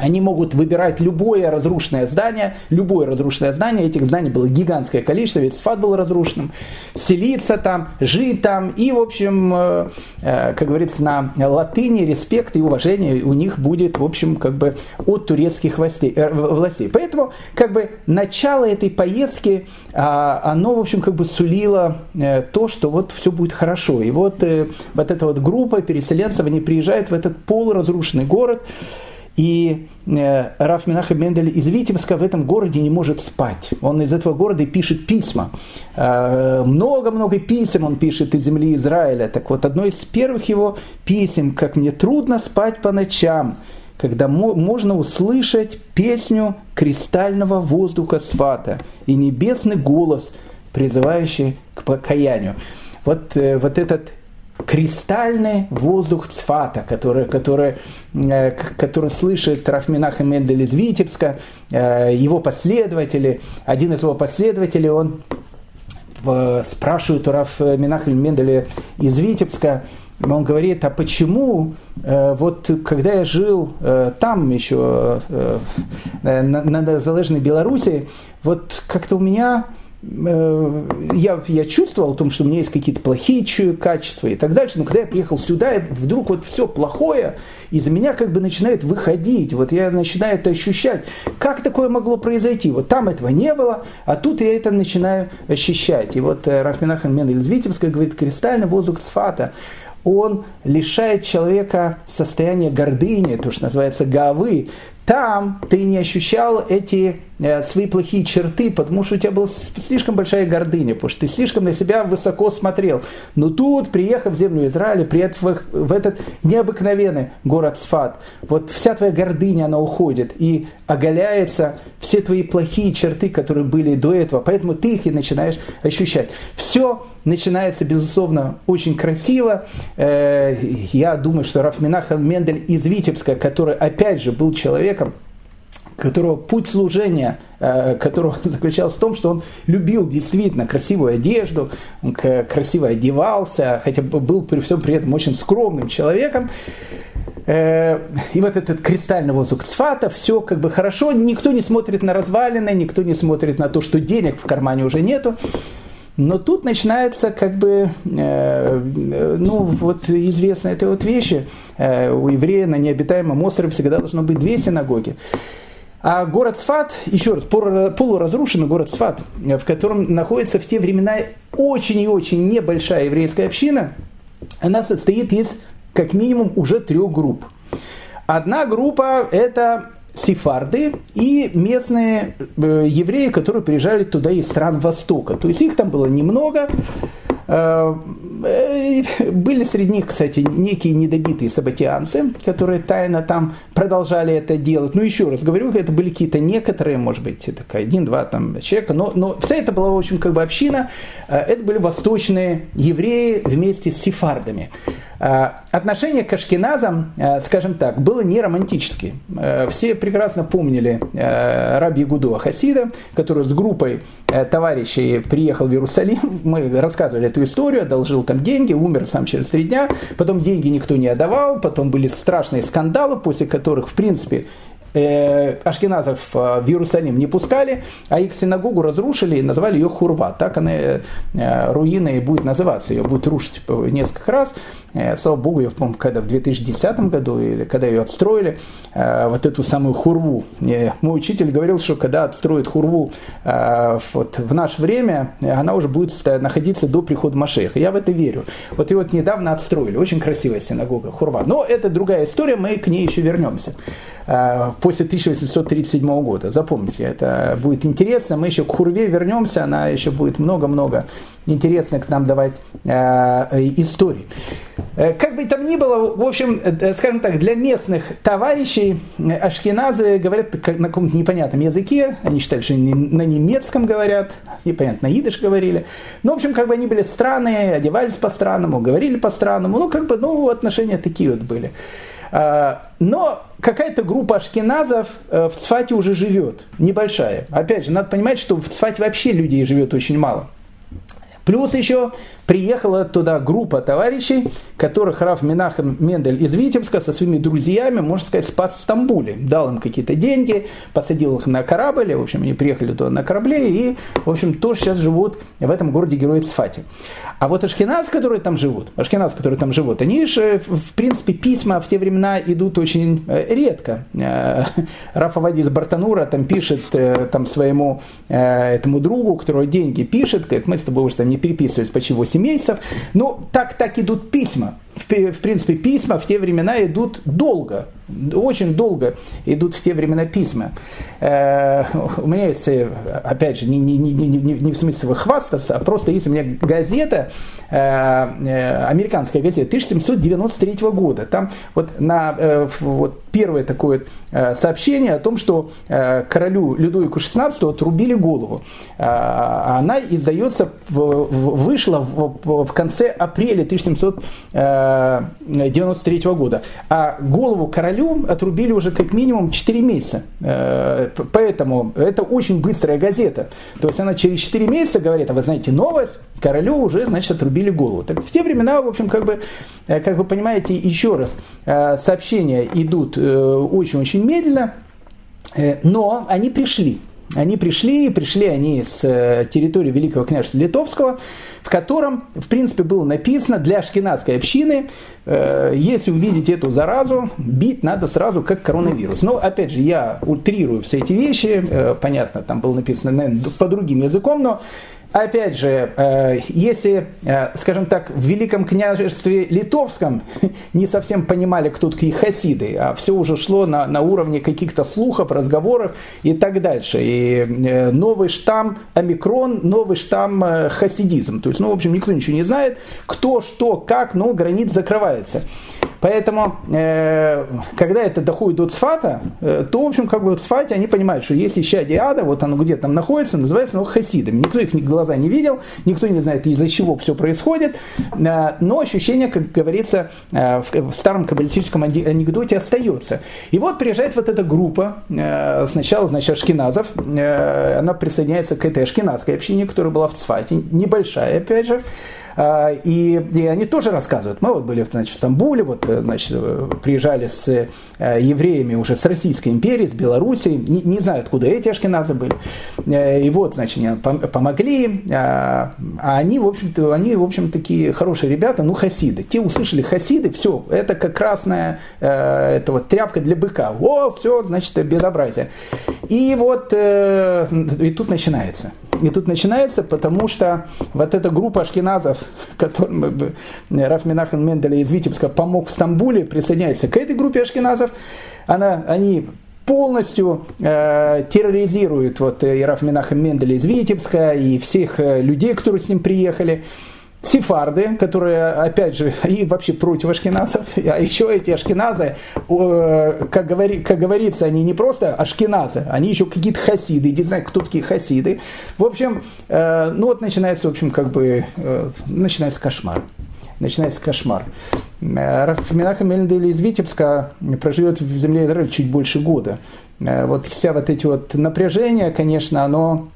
они могут выбирать любое разрушенное здание, любое разрушенное здание, этих зданий было гигантское количество, ведь Сфат был разрушенным, селиться там, жить там, и, в общем, э, э, как говорится, на латыни респект и уважение у них будет, в общем, как бы от турецких властей. Э. Поэтому, как бы, начало этой поездки, а, оно, в общем, как бы сулило то, что вот все будет хорошо. И вот, вот эта вот группа переселенцев, они приезжают в этот полуразрушенный город, и э, Раф Минаха Мендель из Витебска в этом городе не может спать. Он из этого города пишет письма. Э, много-много писем он пишет из земли Израиля. Так вот, одно из первых его писем, как мне трудно спать по ночам, когда можно услышать песню кристального воздуха свата и небесный голос, призывающий к покаянию. Вот, э, вот этот кристальный воздух Цфата, который, который, э, который слышит Рафминах и Мендель из Витебска, э, его последователи, один из его последователей, он э, спрашивает у Раф Минаха Менделя из Витебска, он говорит, а почему вот когда я жил там еще на, на Залежной Беларуси, вот как-то у меня я, я чувствовал о том, что у меня есть какие-то плохие качества и так дальше, но когда я приехал сюда, вдруг вот все плохое из меня как бы начинает выходить, вот я начинаю это ощущать. Как такое могло произойти? Вот там этого не было, а тут я это начинаю ощущать. И вот э, Рафминахан Мен из Витебска говорит, кристальный воздух Сфата, он лишает человека состояния гордыни, то, что называется гавы. Там ты не ощущал эти Э, свои плохие черты, потому что у тебя была слишком большая гордыня, потому что ты слишком на себя высоко смотрел. Но тут, приехав в землю Израиля, приехав в этот необыкновенный город Сфат, вот вся твоя гордыня, она уходит и оголяется все твои плохие черты, которые были до этого, поэтому ты их и начинаешь ощущать. Все начинается, безусловно, очень красиво. Э, я думаю, что Рафминах Мендель из Витебска, который, опять же, был человеком, которого путь служения, э, которого (laughs) заключался в том, что он любил действительно красивую одежду, он красиво одевался, хотя был при всем при этом очень скромным человеком. И вот этот кристальный воздух Цфата, все как бы хорошо, никто не смотрит на развалины, никто не смотрит на то, что денег в кармане уже нету. Но тут начинается как бы, э, ну вот известная эта вот вещи, э, у еврея на необитаемом острове всегда должно быть две синагоги. А город Сфат, еще раз, полуразрушенный город Сфат, в котором находится в те времена очень и очень небольшая еврейская община, она состоит из как минимум уже трех групп. Одна группа – это сефарды и местные э, евреи, которые приезжали туда из стран Востока. То есть их там было немного. Э, э, были среди них, кстати, некие недобитые сабатианцы, которые тайно там продолжали это делать. Ну, еще раз говорю, это были какие-то некоторые, может быть, это один-два там человека, но, но вся это была, в общем, как бы община. Это были восточные евреи вместе с сефардами. Э, отношение к ашкеназам, э, скажем так, было не романтическое. Э, все прекрасно помнили раби Гуду Хасида, который с группой товарищей приехал в Иерусалим. Мы рассказывали эту историю, одолжил там деньги, умер сам через три дня. Потом деньги никто не отдавал, потом были страшные скандалы, после которых, в принципе, ашкеназов в Иерусалим не пускали, а их синагогу разрушили и назвали ее Хурва. Так она э, руиной будет называться. Ее будут рушить несколько раз. Э, слава Богу, я помню, когда в 2010 году, или когда ее отстроили, э, вот эту самую Хурву. Э, мой учитель говорил, что когда отстроят Хурву э, вот в наше время, она уже будет находиться до прихода Машеха. Я в это верю. Вот ее вот недавно отстроили. Очень красивая синагога Хурва. Но это другая история, мы к ней еще вернемся. После 1837 года. Запомните, это будет интересно. Мы еще к Хурве вернемся, она еще будет много-много интересно к нам давать э, истории. Э, как бы там ни было, в общем, э, скажем так, для местных товарищей э, ашкеназы говорят на каком-то непонятном языке, они считали, что на немецком говорят, непонятно, на идыш говорили. Ну, в общем, как бы они были странные, одевались по-странному, говорили по-странному, ну, как бы, ну, отношения такие вот были. Но какая-то группа ашкеназов в Цфате уже живет, небольшая. Опять же, надо понимать, что в Цфате вообще людей живет очень мало. Плюс еще приехала туда группа товарищей, которых Раф Минахем Мендель из Витебска со своими друзьями, можно сказать, спас в Стамбуле. Дал им какие-то деньги, посадил их на корабль, в общем, они приехали туда на корабле и, в общем, тоже сейчас живут в этом городе Герои Цфате. А вот ашкеназ, которые там живут, ашкеназ, которые там живут, они же, в принципе, письма в те времена идут очень э, редко. Э, Рафа Вадис Бартанура там пишет э, там своему этому другу, которого деньги пишет, говорит, мы с тобой уже там не переписывались почти 8 месяцев. Но так, так идут письма в принципе, письма в те времена идут долго, очень долго идут в те времена письма. Э, у меня есть, э, опять же, не, не, не, не, не в смысле хвастаться, а просто есть у меня газета, э, американская газета 1793 года. Там вот на вот первое такое сообщение о том, что королю Людовику XVI отрубили голову. Она издается, вышла в конце апреля 1700 93 года. А голову королю отрубили уже как минимум 4 месяца. Э, поэтому это очень быстрая газета. То есть она через 4 месяца говорит, а вы знаете новость, королю уже, значит, отрубили голову. Так в те времена, в общем, как бы, э, как вы понимаете, еще раз, э, сообщения идут очень-очень медленно, но они пришли. Они пришли, пришли они с территории Великого княжества Литовского, в котором, в принципе, было написано для ашкенадской общины, э, если увидеть эту заразу, бить надо сразу как коронавирус. Но, опять же, я утрирую все эти вещи, э, понятно, там было написано, наверное, по другим языком, но Опять же, э, если, э, скажем так, в Великом княжестве Литовском (laughs) не совсем понимали, кто такие хасиды, а все уже шло на, на уровне каких-то слухов, разговоров и так дальше. И э, новый штамм омикрон, новый штамм хасидизм. То есть, ну, в общем, никто ничего не знает, кто, что, как, но границ закрывается. Поэтому, э, когда это доходит до Цфата, э, то, в общем, как бы в Цфате они понимают, что если исчадие ада, вот оно где там находится, называется оно хасидами. Никто их глаза не видел, никто не знает, из-за чего все происходит, э, но ощущение, как говорится в, старом каббалистическом анекдоте, остается. И вот приезжает вот эта группа, сначала, значит, ашкеназов, она присоединяется к этой ашкеназской общине, которая была в Цфате, небольшая, опять же, и, и они тоже рассказывают. Мы вот были значит, в Стамбуле, вот, значит, приезжали с евреями уже с Российской империи, с Белоруссии, не, не знаю, откуда эти ашкеназы были. И вот, значит, помогли, а они, в общем-то, они, в общем, такие хорошие ребята, ну, хасиды. Те услышали хасиды, все, это как красная это вот тряпка для быка. О, все, значит, безобразие. И вот, и тут начинается. И тут начинается, потому что вот эта группа ашкеназов, (laughs) которым Раф Минахан Менделя из Витебска помог в Стамбуле, присоединяется к этой группе ашкеназов. Она, они полностью э, терроризирует вот Ираф Минаха Менделя из Витебска и всех э, людей, которые с ним приехали. Сефарды, которые, опять же, (laughs) и вообще против ашкеназов, (laughs) а еще эти ашкеназы, э, как, говори, как говорится, они не просто ашкеназы, они еще какие-то хасиды, не знаю, кто такие хасиды. В общем, э, ну вот начинается, в общем, как бы, э, начинается кошмар начинается кошмар. Рафминаха Мельндель из Витебска проживет в земле Израиля чуть больше года. Э, вот вся вот эти вот напряжения, конечно, оно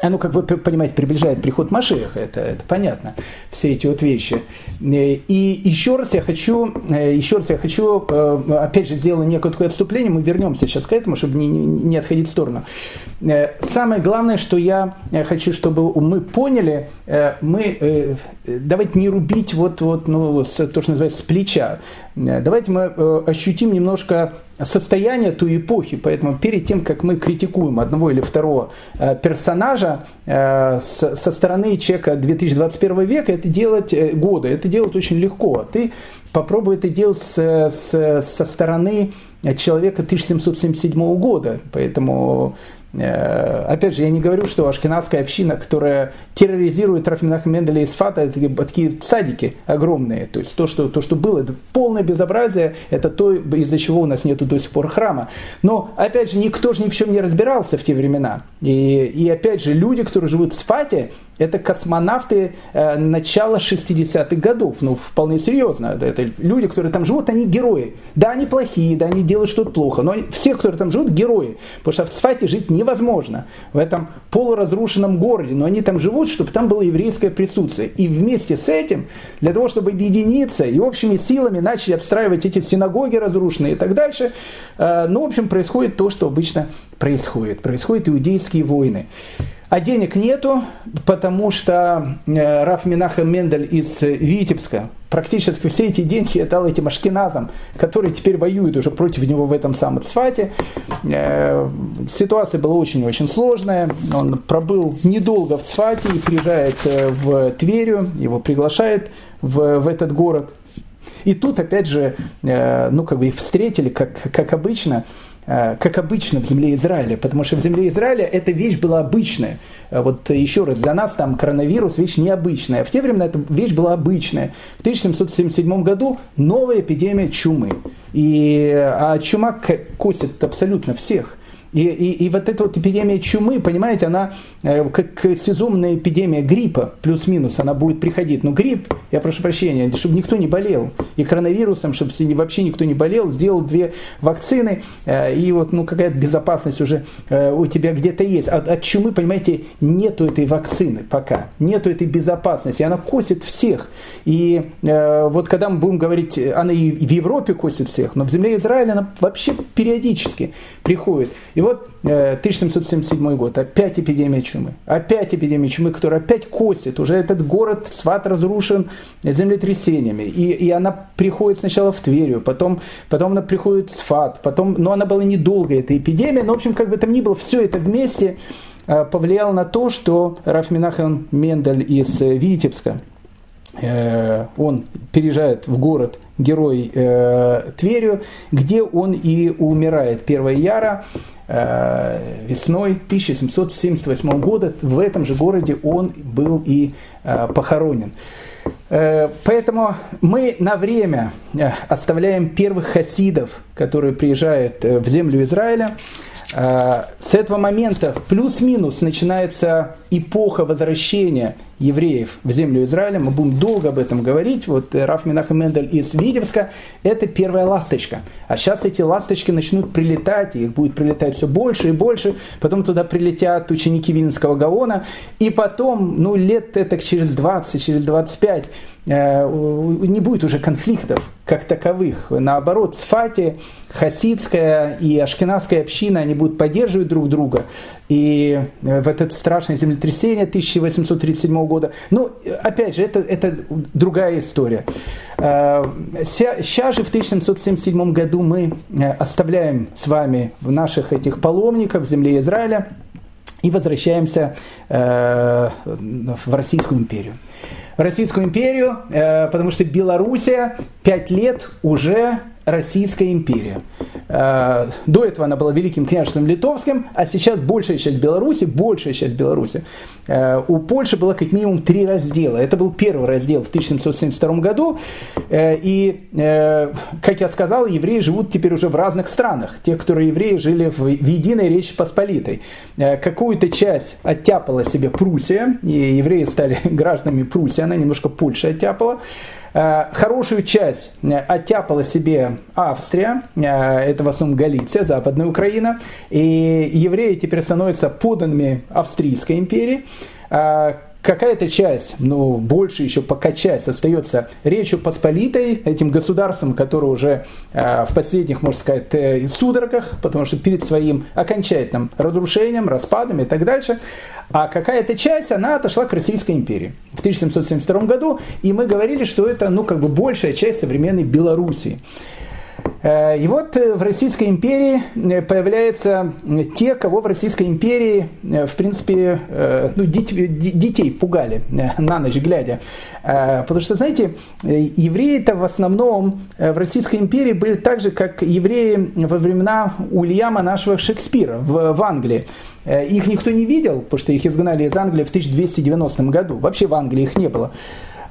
оно, как вы понимаете, приближает приход Машеха, это, это понятно, все эти вот вещи. Э, и еще раз я хочу, э, еще раз я хочу, опять же, сделать некое такое отступление, мы вернемся сейчас к этому, чтобы не, не отходить в сторону. Самое главное, что я хочу, чтобы мы поняли, мы, давайте не рубить вот, вот ну, то, что называется, с плеча. Давайте мы ощутим немножко состояние той эпохи. Поэтому перед тем, как мы критикуем одного или второго э, персонажа э, со стороны человека 2021 века, это делать э, года, это делать очень легко. Ты попробуй это делать с, со стороны человека 1777 года. Поэтому опять же, я не говорю, что ашкенадская община, которая терроризирует Рафминаха Менделя и Сфата, это такие садики огромные. То есть то, что, то, что было, это полное безобразие, это то, из-за чего у нас нету до сих пор храма. Но, опять же, никто же ни в чем не разбирался в те времена. И, и опять же, люди, которые живут в Сфате, это космонавты э, начала 60-х годов. Ну, вполне серьезно. Это люди, которые там живут, они герои. Да, они плохие, да, они делают что-то плохо, но все, которые там живут, герои. Потому что в Цфате жить невозможно. В этом полуразрушенном городе. Но они там живут, чтобы там было еврейское присутствие. И вместе с этим, для того, чтобы объединиться и общими силами начали отстраивать эти синагоги разрушенные и так дальше, э, ну, в общем, происходит то, что обычно происходит. Происходят иудейские войны. А денег нету, потому что э, Раф Минахем Мендель из Витебска практически все эти деньги отдал этим ашкеназам, которые теперь воюют уже против него в этом самом Цфате. Э, ситуация была очень-очень сложная. Он пробыл недолго в Цфате и приезжает э, в Тверю, его приглашает в, в этот город. И тут, опять же, ну, как бы встретили, как, как обычно, Э, как обычно в земле Израиля, потому что в земле Израиля эта вещь была обычная. Э, вот еще раз, для нас там коронавирус вещь необычная. В те времена эта вещь была обычная. В 1777 году новая эпидемия чумы. И, а чума косит абсолютно всех. И, и, и вот эта вот эпидемия чумы, понимаете, она э, как сезонная эпидемия гриппа, плюс-минус, она будет приходить. Но грипп, я прошу прощения, чтобы никто не болел. И коронавирусом, чтобы вообще никто не болел, сделал две вакцины, э, и вот ну, какая-то безопасность уже э, у тебя где-то есть. От, от чумы, понимаете, нету этой вакцины пока, нету этой безопасности, она косит всех. И вот когда мы будем говорить, она и в Европе косит всех, но в земле Израиля она вообще периодически приходит. И вот 1777 э, год, опять эпидемия чумы, опять эпидемия чумы, которая опять косит, уже этот город Сват разрушен землетрясениями, и, и она приходит сначала в Тверью, потом, потом она приходит в Сфат, потом, но она была недолгая, эта эпидемия, но в общем, как бы там ни было, все это вместе э, повлияло на то, что Раф Минахан Мендель из э, Витебска, он переезжает в город герой э, Тверью, где он и умирает 1 яра э, весной 1778 года. В этом же городе он был и э, похоронен. Э, поэтому мы на время э, оставляем первых хасидов, которые приезжают э, в землю Израиля, С этого момента плюс-минус начинается эпоха возвращения евреев в землю Израиля. Мы будем долго об этом говорить. Вот э, Раф Минах Мендель из Витебска – это первая ласточка. А сейчас эти ласточки начнут прилетать, и их будет прилетать все больше и больше. Потом туда прилетят ученики Вильнского Гаона. И потом, ну, лет это через 20, через 25 Э, не будет уже конфликтов как таковых. Наоборот, Сфати, Хасидская и Ашкенадская община, они будут поддерживать друг друга. И э, в это страшное землетрясение 1837 года. Ну, опять же, это, это другая история. Сейчас э, же в 1777 году мы оставляем с вами в наших этих паломников в земле Израиля и возвращаемся в Российскую империю. Российскую империю, э, потому что Белоруссия пять лет уже Российская империя. Э, до этого она была Великим княжеством Литовским, а сейчас большая часть Беларуси, большая часть Беларуси. Э, у Польши было как минимум три раздела. Это был первый раздел в 1772 году. Э, и, как я сказал, евреи живут теперь уже в разных странах. Те, которые евреи жили в единой Речи Посполитой. Какую-то часть оттяпала себе Пруссия, и евреи стали (laughs) гражданами Пруссии, она немножко Польша оттяпала. Э, хорошую часть э, оттяпала себе Австрия, э, это в основном Галиция, Западная Украина, и евреи теперь становятся подданными Австрийской империи какая-то часть, ну, больше еще пока часть остается Речью Посполитой, этим государством, которое уже э, в последних, можно сказать, э, судорогах, потому что перед своим окончательным разрушением, распадом и так дальше, а какая-то часть, она отошла к Российской империи в 1772 году, и мы говорили, что это, ну, как бы большая часть современной Белоруссии. Э, и вот э, в Российской империи э, появляются те, кого в Российской империи, в принципе, ну, детей, детей пугали на ночь глядя. Потому что, знаете, евреи-то в основном в Российской империи были так же, как евреи во времена Ульяма нашего Шекспира в, в Англии. Их никто не видел, потому что их изгнали из Англии в 1290 году. Вообще в Англии их не было.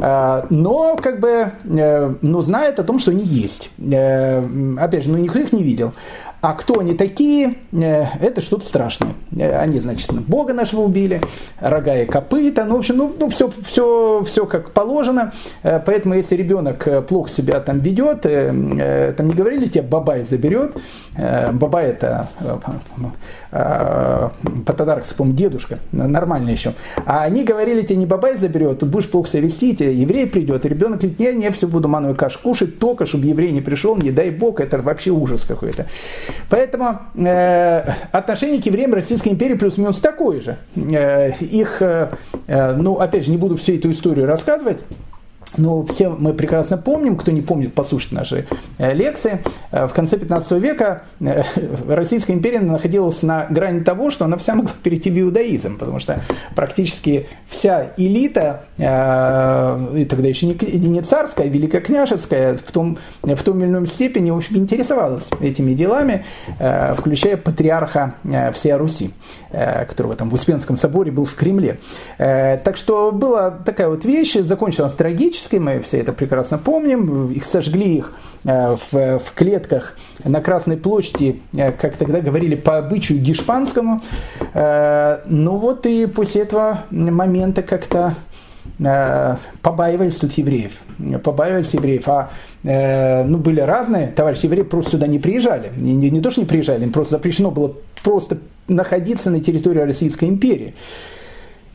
Э, но как бы ну, знает о том, что они есть. Э, опять же, ну, никто их не видел. А кто они такие, это что-то страшное. Они, значит, Бога нашего убили, рога и копыта, ну, в общем, ну, ну все, все, все как положено. Поэтому, если ребенок плохо себя там ведет, там не говорили, тебя бабай заберет. Бабай это по Тадарксу, по дедушка, нормально еще. А они говорили, тебе не бабай заберет, тут будешь плохо себя вести, тебе еврей придет. И ребенок говорит, не, не, все буду манную кашу кушать, только чтобы еврей не пришел, не дай бог, это вообще ужас какой-то. Поэтому э, отношение к евреям Российской империи плюс-минус такое же. Э, их, э, э ну, опять же, не буду всю эту историю рассказывать, ну, все мы прекрасно помним, кто не помнит, послушать наши э, лекции. Э, в конце 15 века э, (laughs) Российская империя находилась на грани того, что она вся могла перейти в иудаизм, потому что практически вся элита, и тогда еще не царская, а великокняжеская, в том, в том или ином степени, в общем, интересовалась этими делами, включая патриарха всей Руси, который там в Успенском соборе был в Кремле. Так что была такая вот вещь, закончилась трагически, исторической, мы все это прекрасно помним, их сожгли их э, в, в клетках на Красной площади, э, как тогда говорили, по обычаю гешпанскому. Э, ну вот и после этого момента как-то побаивались тут евреев. Побаивались евреев. А ну, были разные товарищи евреи, просто сюда не приезжали. Не, не, не то, что не приезжали, им просто запрещено было просто находиться на территории Российской империи.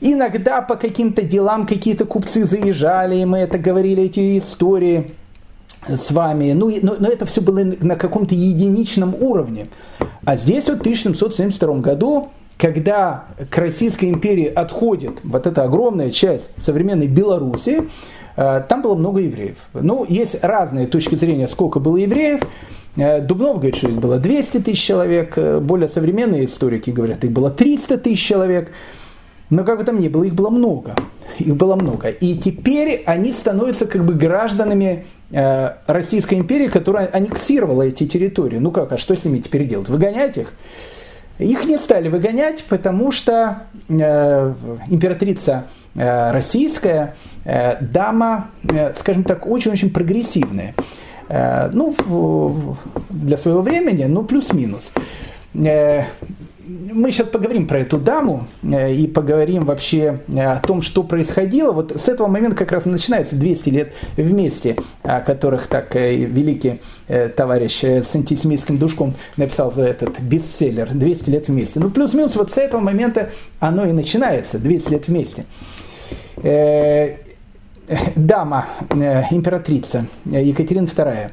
Иногда по каким-то делам какие-то купцы заезжали, и мы это говорили, эти истории с вами. Ну, но, но это все было на каком-то единичном уровне. А здесь вот в 1772 году, когда к Российской империи отходит вот эта огромная часть современной Белоруссии, э, там было много евреев. Ну, есть разные точки зрения, сколько было евреев. Э, Дубнов говорит, что их было 200 тысяч человек, э, более современные историки говорят, их было 300 тысяч человек. Но как бы там ни было, их было много. Их было много. И теперь они становятся как бы гражданами э, Российской империи, которая аннексировала эти территории. Ну как, а что с ними теперь делать? Выгонять их? Их не стали выгонять, потому что э, императрица э, российская, э, дама, э, скажем так, очень-очень прогрессивная. Э, ну, для своего времени, ну, плюс-минус. Мы сейчас поговорим про эту даму э, и поговорим вообще э, о том, что происходило. Вот с этого момента как раз начинается 200 лет вместе, о которых так э, великий товарищ с антисемитским душком написал этот бестселлер «200 лет вместе». Ну, плюс-минус вот с этого момента оно и начинается, 200 лет вместе. Дама, императрица Екатерина II.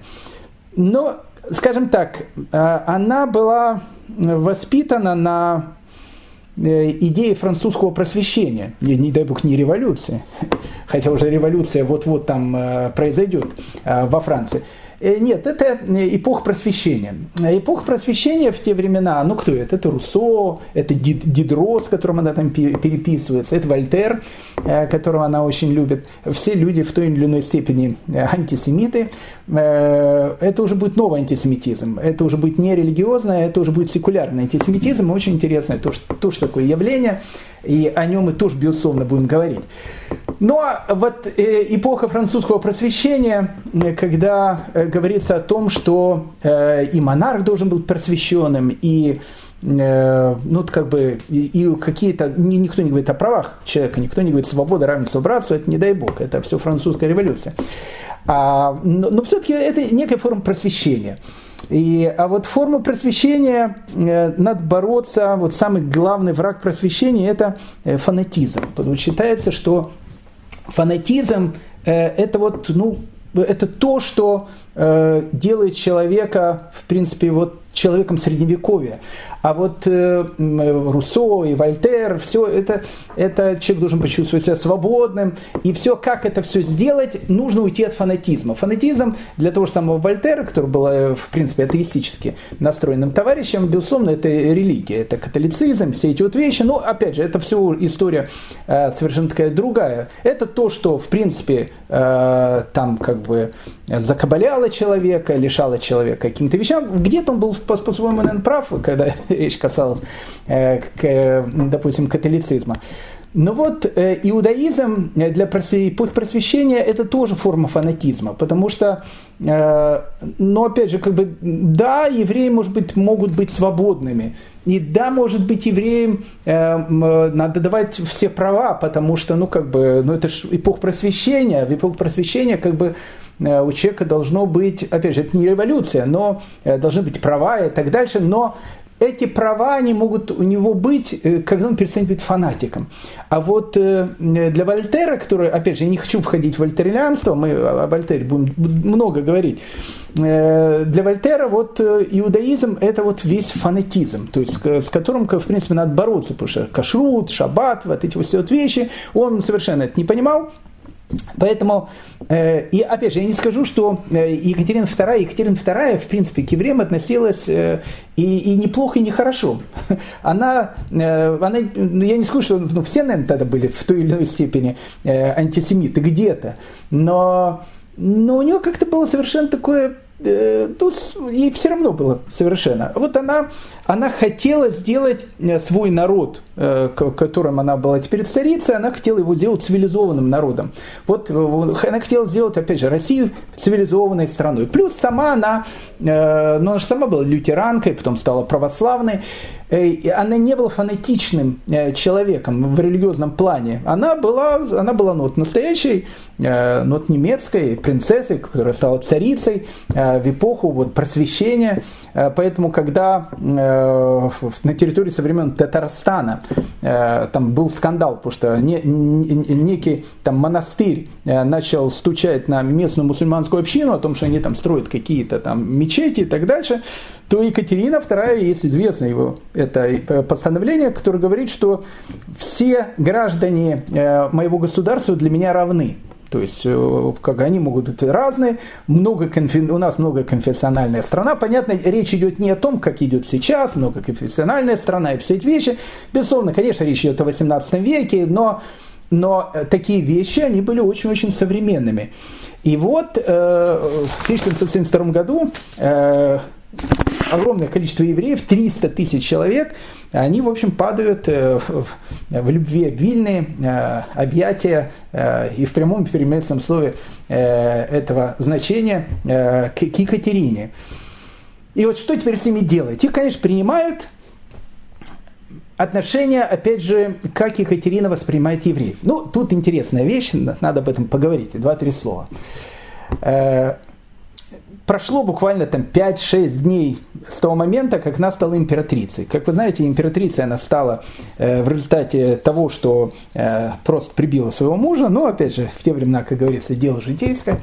Но, скажем так, она была воспитана на э, идее французского просвещения, не, не дай бог не революции, (laughs) хотя уже революция вот-вот там э, произойдет э, во Франции. Э, нет, это э, эпоха просвещения. Эпоха просвещения в те времена, ну кто это? Это Руссо, это Дидро, с которым она там переписывается, это Вольтер, э, которого она очень любит. Все люди в той или иной степени антисемиты. Это уже будет новый антисемитизм. Это уже будет не религиозное, это уже будет секулярный антисемитизм. Очень интересное тоже, тоже такое явление и о нем мы тоже, безусловно, будем говорить. Но ну, а вот э, эпоха французского просвещения, э, когда э, говорится о том, что и монарх должен быть просвещенным, и ну, как бы, и какие-то, никто не говорит о правах человека, никто не говорит свобода, равенство, братство, это не дай бог, это все французская революция. А, но, но все-таки это некая форма просвещения. И, а вот форму просвещения э, надо бороться, вот самый главный враг просвещения – это фанатизм. Потому что считается, что фанатизм э, – это вот, ну, это то, что э, делает человека, в принципе, вот человеком средневековья. А вот э, Руссо и Вольтер, все это, это человек должен почувствовать себя свободным. И все, как это все сделать, нужно уйти от фанатизма. Фанатизм для того же самого Вольтера, который был, э, в принципе, атеистически настроенным товарищем, безусловно, это религия, это католицизм, все эти вот вещи. Но, опять же, это все история э, совершенно такая другая. Это то, что, в принципе, э, там как бы закабаляло человека, лишало человека каким-то вещам. Где-то он был по-своему, наверное, прав, когда (laughs) речь касалась, э, допустим, католицизма. Но вот э, иудаизм для эпохи просвещения это тоже форма фанатизма, потому что, э, но опять же, как бы, да, евреи, может быть, могут быть свободными, и да, может быть, евреям надо давать все права, потому что, ну, как бы, ну, это же эпоха просвещения, в эпоху просвещения, как бы, Э, у человека должно быть, опять же, это не революция, но э, должны быть права и так дальше, но эти права, они могут у него быть, э, когда он перестанет быть фанатиком. А вот для Вольтера, который, опять же, я не хочу входить в вольтерианство, мы о Вольтере будем много говорить, для Вольтера вот иудаизм – это вот весь фанатизм, то есть с которым, в принципе, надо бороться, потому что кашрут, шаббат, вот эти вот все вот вещи, он совершенно это не понимал, Поэтому, э, и опять же, я не скажу, что э, Екатерина II, Екатерина II, в принципе, к евреям относилась э, и, и неплохо, и нехорошо. (laughs) Она, она, ну, я не скажу, что ну, все, наверное, тогда были в той или иной степени антисемиты где-то, но, но у нее как-то было совершенно такое Тут ей все равно было совершенно. Вот она, она хотела сделать э, свой народ, э, которым она была теперь царицей, она хотела его сделать цивилизованным народом. Вот она хотела сделать, опять же, Россию цивилизованной страной. Плюс сама она, ну она же сама была лютеранкой, потом стала православной. Э, она не была фанатичным э, человеком в религиозном плане. Она была, она была ну, вот настоящей, э, ну, вот немецкой принцессой, которая стала царицей в эпоху вот, просвещения. Поэтому, когда на территории со времен Татарстана там был скандал, потому что некий там монастырь начал стучать на местную мусульманскую общину о том, что они там строят какие-то там мечети и так дальше, то Екатерина II, есть известное его это постановление, которое говорит, что все граждане э, моего государства для меня равны. То есть, э, как они могут быть разные, много конфи... у нас многоконфессиональная страна. Понятно, речь идет не о том, как идет сейчас, многоконфессиональная страна и все эти вещи. Безусловно, конечно, речь идет о 18 веке, но, но такие вещи, они были очень-очень современными. И вот э, в 1772 году огромное количество евреев, 300 тысяч человек, они, в общем, падают э, в любви обильные, э, объятия, э, и в прямом переносном слове этого значения к Екатерине. И вот что теперь с ними делать? Их, конечно, принимают, отношения, опять же, как Екатерина воспринимает евреев. Ну, тут интересная вещь, надо об этом поговорить, два-три слова. Прошло буквально там 5-6 дней с того момента, как она стала императрицей. Как вы знаете, императрицей она стала э, в результате того, что э, просто прибила своего мужа, но, опять же, в те времена, как говорится, дело житейское.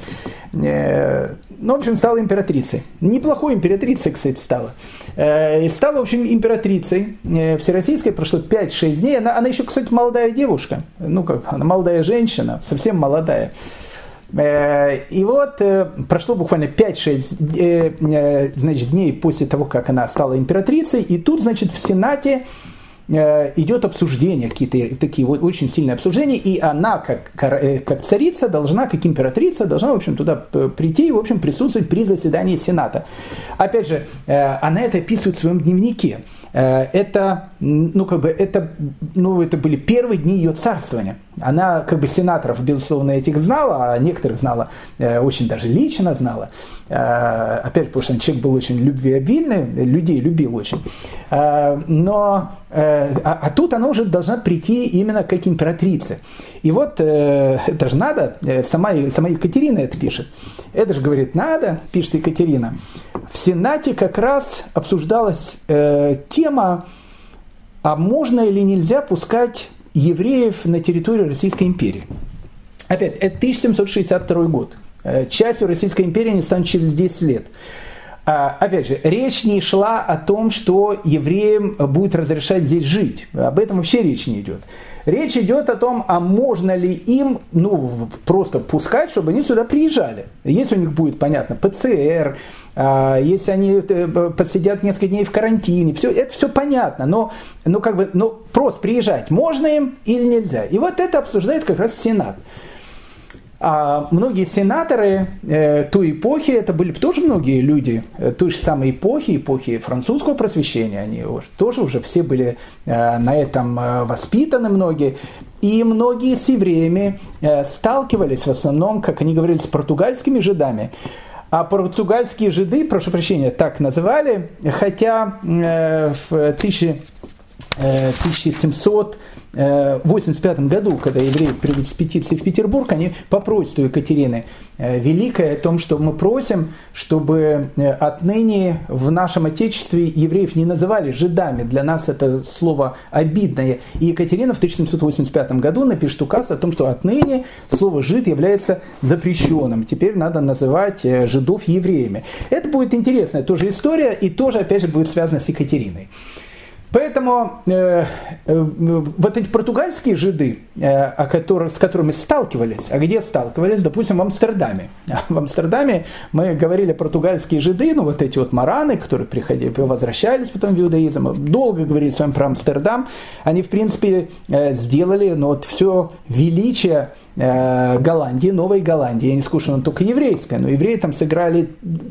Э, ну, в общем, стала императрицей. Неплохой императрицей, кстати, стала. Э, и стала, в общем, императрицей э, всероссийской. Прошло 5-6 дней. Она, она еще, кстати, молодая девушка. Ну, как, она молодая женщина, совсем молодая. Э, и вот прошло буквально 5-6 значит, дней после того, как она стала императрицей, и тут, значит, в Сенате Э, идет обсуждение, какие-то такие вот очень сильные обсуждения, и она, как, э, как царица, должна, как императрица, должна, в общем, туда прийти и, в общем, присутствовать при заседании Сената. Опять же, э, она это описывает в своем дневнике. Это, ну, как бы, это, ну, это были первые дни ее царствования. Она, как бы, сенаторов, безусловно, этих знала, а некоторых знала, очень даже лично знала. Опять же, потому что человек был очень любвеобильный, людей любил очень. Но Э, а, а тут она уже должна прийти именно как императрице. И вот э, это же надо, э, сама, сама Екатерина это пишет. Это же говорит, надо, пишет Екатерина. В Сенате как раз обсуждалась э, тема, а можно или нельзя пускать евреев на территорию Российской империи. Опять, это 1762 год. Частью Российской империи не станет через 10 лет. А, опять же, речь не шла о том, что евреям будет разрешать здесь жить. Об этом вообще речь не идет. Речь идет о том, а можно ли им ну, просто пускать, чтобы они сюда приезжали. Если у них будет, понятно, ПЦР, а, если они э, посидят несколько дней в карантине, все, это все понятно, но, ну, как бы, ну, просто приезжать можно им или нельзя. И вот это обсуждает как раз Сенат. А многие сенаторы э, той эпохи, это были тоже многие люди э, той же самой эпохи, эпохи французского просвещения, они тоже уже все были э, на этом воспитаны многие, и многие с евреями сталкивались в основном, как они говорили, с португальскими жидами. А португальские жиды, прошу прощения, так называли, хотя в 1000, э, 1700 1985 году, когда евреи придут с петицией в Петербург, они попросят у Екатерины э, Великой о том, что мы просим, чтобы э, отныне в нашем Отечестве евреев не называли жидами. Для нас это слово обидное. И Екатерина в 1785 году напишет указ о том, что отныне слово «жид» является запрещенным. Теперь надо называть э, жидов евреями. Это будет интересная тоже история и тоже, опять же, будет связано с Екатериной. Поэтому э, э, вот эти португальские жиды, э, о которых, с которыми сталкивались, а где сталкивались, допустим, в Амстердаме. (laughs) В Амстердаме мы говорили португальские жиды, ну вот эти вот мараны, которые приходили, возвращались потом в иудаизм, долго говорили с вами про Амстердам, они в принципе э, сделали ну, вот все величие э, Голландии, Новой Голландии. Я не скажу, что только еврейская, но евреи там сыграли,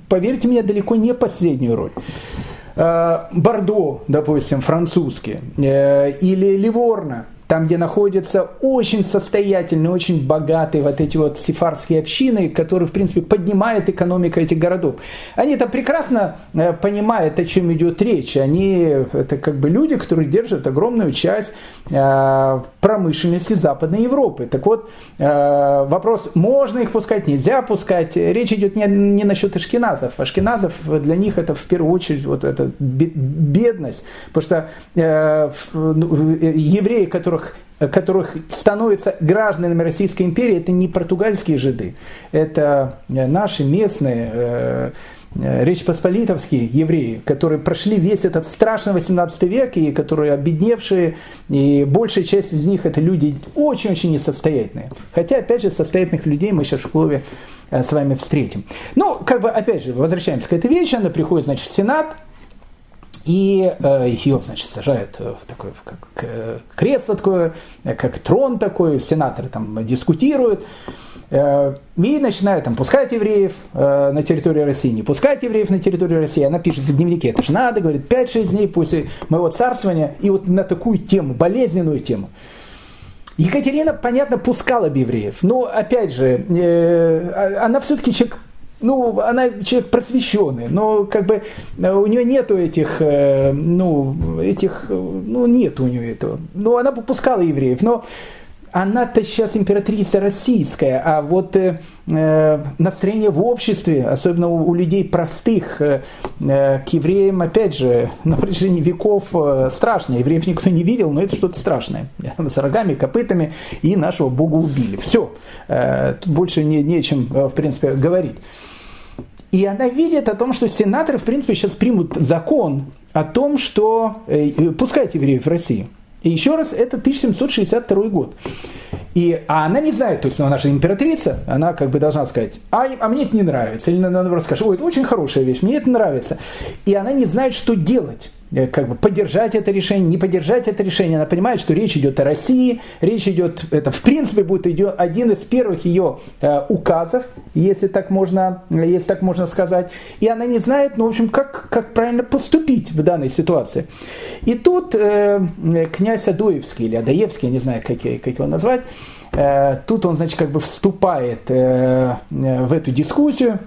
поверьте мне, далеко не последнюю роль. Э, Бордо, допустим, французский, э, или Ливорно, там, где находятся очень состоятельные, очень богатые вот эти вот сефарские общины, которые, в принципе, поднимают экономику этих городов. Они там прекрасно э, понимают, о чем идет речь. Они, это как бы люди, которые держат огромную часть э, промышленности Западной Европы. Так вот, э, вопрос, можно их пускать, нельзя пускать. Речь идет не, не насчет ашкеназов. Ашкеназов для них это в первую очередь вот эта бедность. Потому что ну, евреи, которые которых которых становятся гражданами Российской империи, это не португальские жиды, это наши местные э, э, Речь Посполитовские евреи, которые прошли весь этот страшный 18 век, и которые обедневшие, и большая часть из них это люди очень-очень несостоятельные. Хотя, опять же, состоятельных людей мы сейчас в школе э, с вами встретим. Ну, как бы, опять же, возвращаемся к этой вещи, она приходит, значит, в Сенат, и э, ее, значит, сажают в такое как э, кресло такое, э, как трон такой, сенаторы там дискутируют, э, и начинают там пускать евреев э, на территорию России, не пускать евреев на территорию России. Она пишет в дневнике, это же надо, говорит, 5-6 дней после моего царствования, и вот на такую тему, болезненную тему. Екатерина, понятно, пускала бы евреев, но, опять же, э, а, она все-таки человек ну, она человек просвещенный, но как бы у нее нету этих, ну, этих, ну, нет у нее этого. Ну, она попускала евреев, но она-то сейчас императрица российская, а вот э, э, настроение в обществе, особенно у, у людей простых, э, э, к евреям, опять же, на протяжении веков э, страшное. Евреев никто не видел, но это что-то страшное. С рогами, копытами, и нашего Бога убили. Все. Э, тут больше не, нечем, э, в принципе, говорить. И она видит о том, что сенаторы, в принципе, сейчас примут закон о том, что э, пускать евреев в Россию. И еще раз, это 1762 год. И, а она не знает, то есть ну, она же императрица, она как бы должна сказать, а, а мне это не нравится. Или она наоборот скажет, ой, это очень хорошая вещь, мне это нравится. И она не знает, что делать. Э, как бы поддержать это решение, не поддержать это решение. Она понимает, что речь идет о России, речь идет, это в принципе будет идет один из первых ее э, указов, если так можно, если так можно сказать. И она не знает, ну, в общем, как, как правильно поступить в данной ситуации. И тут э, князь Адоевский или Адаевский, я не знаю, как, как его назвать, э, тут он, значит, как бы вступает э, э в эту дискуссию,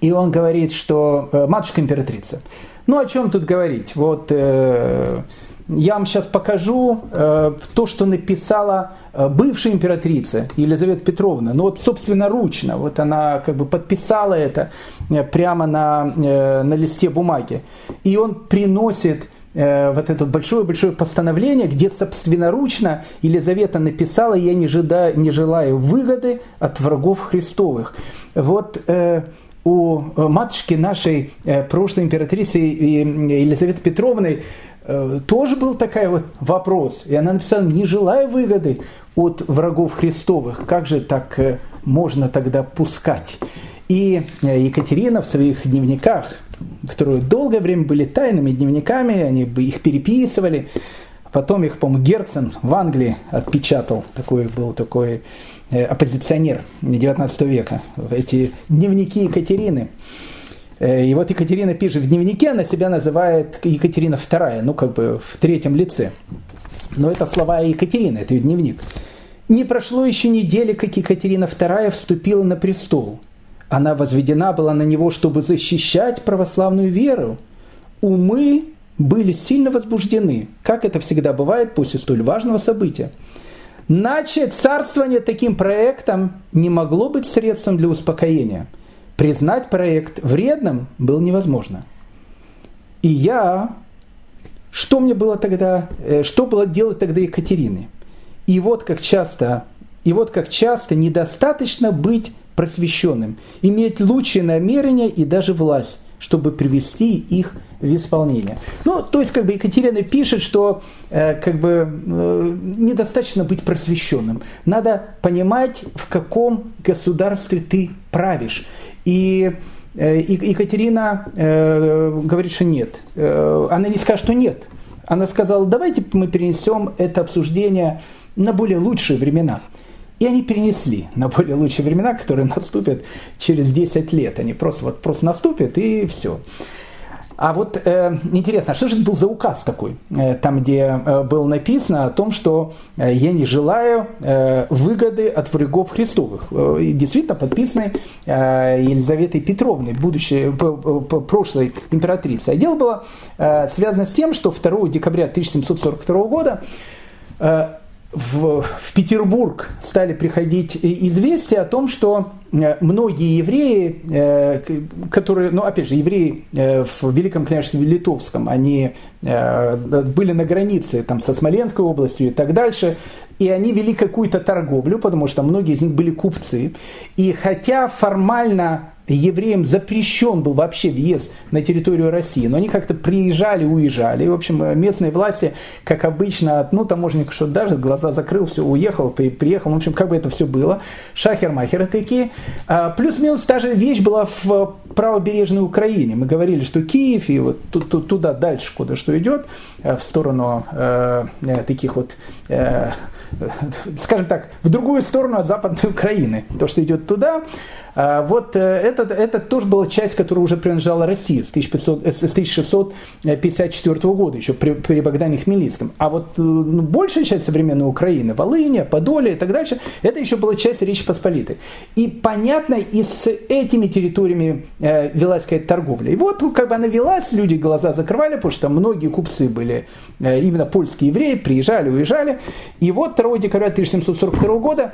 и он говорит, что э, матушка императрица, ну, о чем тут говорить? Вот э, я вам сейчас покажу э, то, что написала э, бывшая императрица Елизавета Петровна. Ну, вот собственноручно. Вот она как бы подписала это э, прямо на, э, на листе бумаги. И он приносит э, вот это большое-большое постановление, где собственноручно Елизавета написала «Я не, жида, не желаю выгоды от врагов Христовых». Вот э, у э, матушки нашей э, прошлой императрицы Елизаветы Петровны э, тоже был такой вот вопрос. И она написала, не желая выгоды от врагов Христовых, как же так можно тогда пускать? И Екатерина в своих дневниках, которые долгое время были тайными дневниками, они бы их переписывали, потом их, по-моему, Герцен в Англии отпечатал, такой был такой оппозиционер 19 века, эти дневники Екатерины. Э, и вот Екатерина пишет в дневнике, она себя называет Екатерина II, ну как бы в третьем лице. Но это слова Екатерины, это ее дневник. Не прошло еще недели, как Екатерина II вступила на престол. Она возведена была на него, чтобы защищать православную веру. Умы были сильно возбуждены, как это всегда бывает после столь важного события. Значит, царствование таким проектом не могло быть средством для успокоения. Признать проект вредным было невозможно. И я, что мне было тогда, э, что было делать тогда Екатерины? И вот как часто, и вот как часто недостаточно быть просвещенным, иметь лучшие намерения и даже власть чтобы привести их в исполнение. Ну, то есть, как бы Екатерина пишет, что э, как бы э, недостаточно быть просвещенным. Надо понимать, в каком государстве ты правишь. И э, Екатерина э, говорит, что нет. Э, она не скажет, что нет. Она сказала, давайте мы перенесем это обсуждение на более лучшие времена. И они перенесли (laughs) на более лучшие времена, которые наступят через 10 лет. Они просто, вот, просто наступят и все. А вот э, интересно, а что же это был за указ такой, э, там, где э, было написано о том, что э, я не желаю э, выгоды от врагов Христовых. Э, действительно подписанный э, Елизаветой Петровной, будущей, прошлой императрицей. А дело было э, связано с тем, что 2 декабря 1742 года э, в, в Петербург стали приходить известия о том, что э, многие евреи, э, которые, ну опять же, евреи э, в Великом княжестве Литовском, они были на границе там, со Смоленской областью и так дальше, и они вели какую-то торговлю, потому что многие из них были купцы. И хотя формально евреям запрещен был вообще въезд на территорию России, но они как-то приезжали, уезжали. И, в общем, местные власти, как обычно, ну, таможенник что даже глаза закрыл, все, уехал, приехал. В общем, как бы это все было. Шахер-махеры такие. А, плюс-минус та же вещь была в правобережной Украине. Мы говорили, что Киев и вот туда дальше, куда что идет, э, в сторону э, э, таких вот э, скажем так, в другую сторону от Западной (laughs) Украины. То, что идет туда, вот э, это, это тоже была часть, которая уже принадлежала России с, 1500, с 1654 года, еще при, при Богдане Хмельницком. А вот ну, большая часть современной Украины, Волыня, Подолье и так дальше, это еще была часть Речи Посполитой. И понятно, и с этими территориями э, велась какая-то торговля. И вот как бы она велась, люди глаза закрывали, потому что многие купцы были э, именно польские евреи, приезжали, уезжали. И вот 2 декабря 1742 года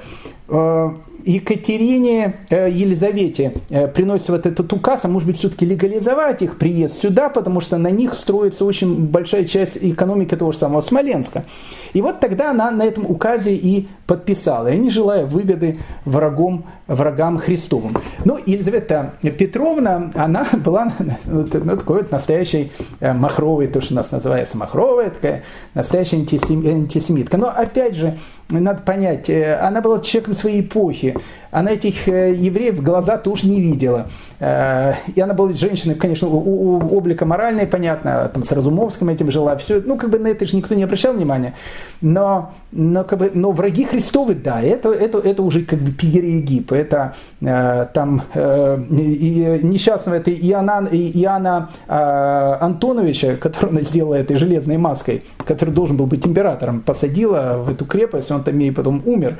э, Екатерине э, Елизавете э, приносится вот этот указ, а может быть все-таки легализовать их приезд сюда, потому что на них строится очень большая часть экономики того же самого Смоленска. И вот тогда она на этом указе и подписала, и не желая выгоды врагом, врагам Христовым. Ну, Елизавета Петровна, она (laughs) была ну, такой вот настоящей э, махровой, то, что у нас называется махровая, такая настоящая антисемитка. Но опять же, надо понять, она была человеком своей эпохи, она этих э, евреев в глаза тоже не видела. Э, и она была женщиной, конечно, у, у, облика моральной, понятно, там с Разумовским этим жила, все, ну, как бы на это же никто не обращал внимания. Но, но, как бы, но враги Христовы, да, это, это, это уже как бы перегиб. Это э, там э, и, несчастного это Иоанна, Иоанна э, Антоновича, который она сделала этой железной маской, который должен был быть императором, посадила в эту крепость, он и потом умер.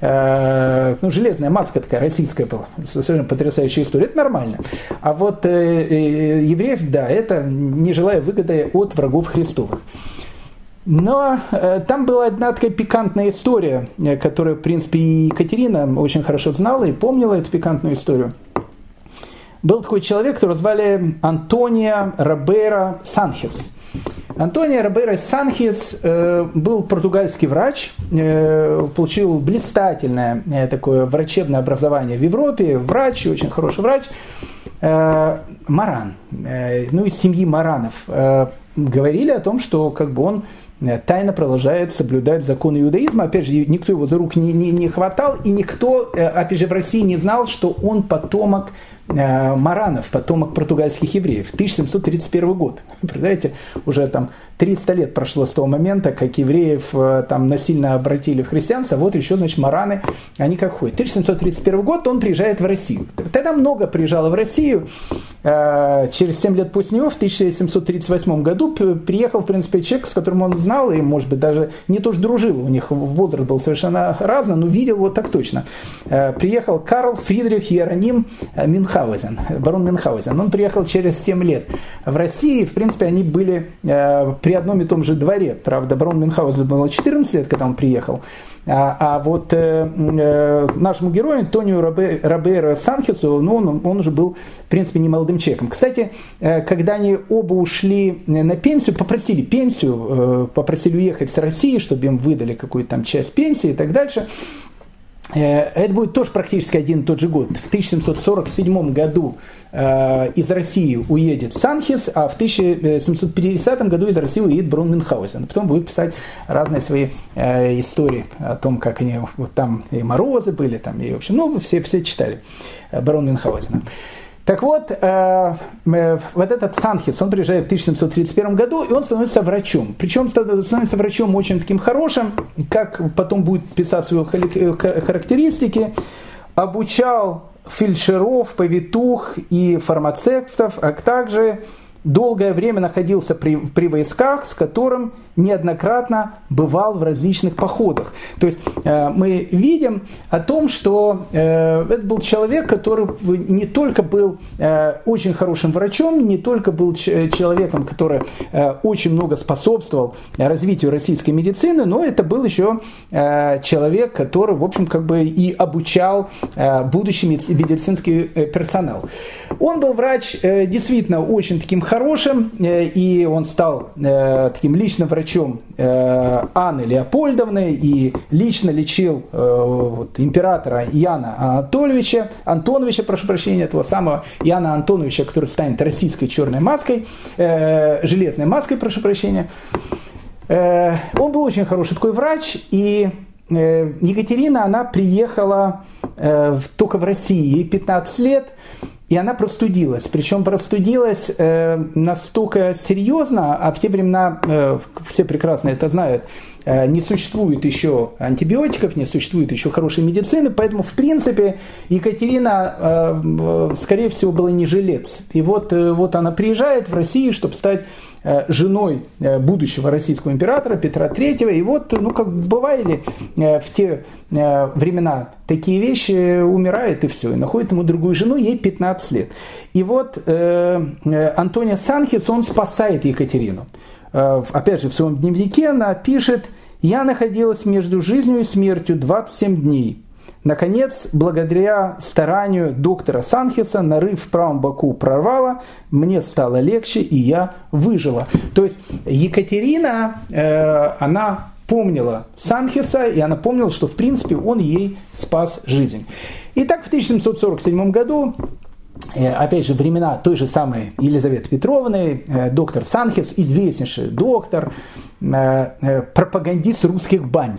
Э, ну, железная маска такая российская была, совершенно потрясающая история, это нормально. А вот э, э, евреев, да, это не желая от врагов Христовых. Но э, там была одна такая пикантная история, которую, в принципе, и Екатерина очень хорошо знала и помнила эту пикантную историю. Был такой человек, которого звали Антония Робера Санхес – Антонио Робейро Санхис э, был португальский врач, э, получил блистательное э, такое врачебное образование в Европе, врач, очень хороший врач. Маран, ну из семьи Маранов, говорили о том, что как бы он тайно продолжает соблюдать законы иудаизма. Опять же, никто его за рук не, не, не хватал, и никто, опять же, в России не знал, что он потомок Маранов, потомок португальских евреев, 1731 год. (laughs) Представляете, уже там 300 лет прошло с того момента, как евреев э, там насильно обратили в христианство, вот еще, значит, Мараны, они как ходят. 1731 год он приезжает в Россию. Тогда много приезжало в Россию. Э, через 7 лет после него, в 1738 году, приехал, в принципе, человек, с которым он знал, и, может быть, даже не то, что дружил, у них возраст был совершенно разный, но видел вот так точно. Приехал Карл Фридрих Иероним Мюнхгаузен, барон Мюнхгаузен. Он приехал через 7 лет в России. В принципе, они были э, при одном и том же дворе. Правда, барон Мюнхгаузен было 14 лет, когда он приехал. А, а вот э, э, нашему герою Антонио Робе, Робейро Санхесу, ну, он, он уже был, в принципе, не молодым человеком. Кстати, э, когда они оба ушли на пенсию, попросили пенсию, э, попросили уехать с России, чтобы им выдали какую-то там часть пенсии и так дальше, это будет тоже практически один и тот же год. В 1747 году э, из России уедет Санхис, а в 1750 году из России уедет Брун Мюнхгаузен. Потом будет писать разные свои э, истории о том, как они вот там и морозы были, там, и в общем, ну, все, все читали Барон Мюнхгаузена. Так вот, э, э, вот этот Санхис, он приезжает в 1731 году, и он становится врачом. Причем становится врачом очень таким хорошим, как потом будет писать его характеристики, обучал фельдшеров, повитух и фармацевтов, а также долгое время находился при, при войсках, с которым неоднократно бывал в различных походах. То есть э, мы видим о том, что э, это был человек, который не только был э, очень хорошим врачом, не только был человеком, который э, очень много способствовал развитию российской медицины, но это был еще э, человек, который, в общем, как бы и обучал э, будущий медицинский э, персонал. Он был врач э, действительно очень таким хорошим, э, и он стал э, таким личным врачом э, Анны Леопольдовны и лично лечил вот, императора Яна Анатольевича, Антоновича, прошу прощения, этого самого Яна Антоновича, который станет российской черной маской, железной маской, прошу прощения. Он был очень хороший такой врач, и Екатерина, она приехала только в России, ей 15 лет, и она простудилась. Причем простудилась э, настолько серьезно, а в те времена, э, все прекрасно это знают, не существует еще антибиотиков, не существует еще хорошей медицины, поэтому, в принципе, Екатерина, скорее всего, была не жилец. И вот, вот она приезжает в Россию, чтобы стать Э, женой э, будущего российского императора Петра III. И вот, ну, как бывали э, в те времена такие вещи, умирает и все, и находит ему другую жену, ей 15 лет. И вот э, Антония Санхис, он спасает Екатерину. Э, опять же, в своем дневнике она пишет, «Я находилась между жизнью и смертью 27 дней. Наконец, благодаря старанию доктора Санхеса, нарыв в правом боку прорвало, мне стало легче, и я выжила. То есть Екатерина, э, она помнила Санхеса, и она помнила, что в принципе он ей спас жизнь. Итак, в 1747 году э, опять же, времена той же самой Елизаветы Петровны, э, доктор Санхес, известнейший доктор, э, пропагандист русских бань.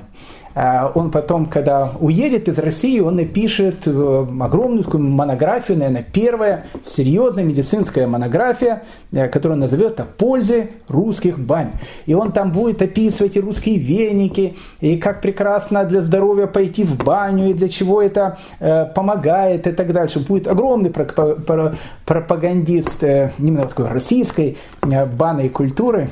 А он потом, когда уедет из России, он напишет э, огромную такую монографию, наверное, первая серьезная медицинская монография, э, которую он назовет о пользе русских бань. И он там будет описывать и русские веники, и как прекрасно для здоровья пойти в баню, и для чего это э, помогает, и так дальше. Будет огромный пропагандист именно такой российской банной культуры,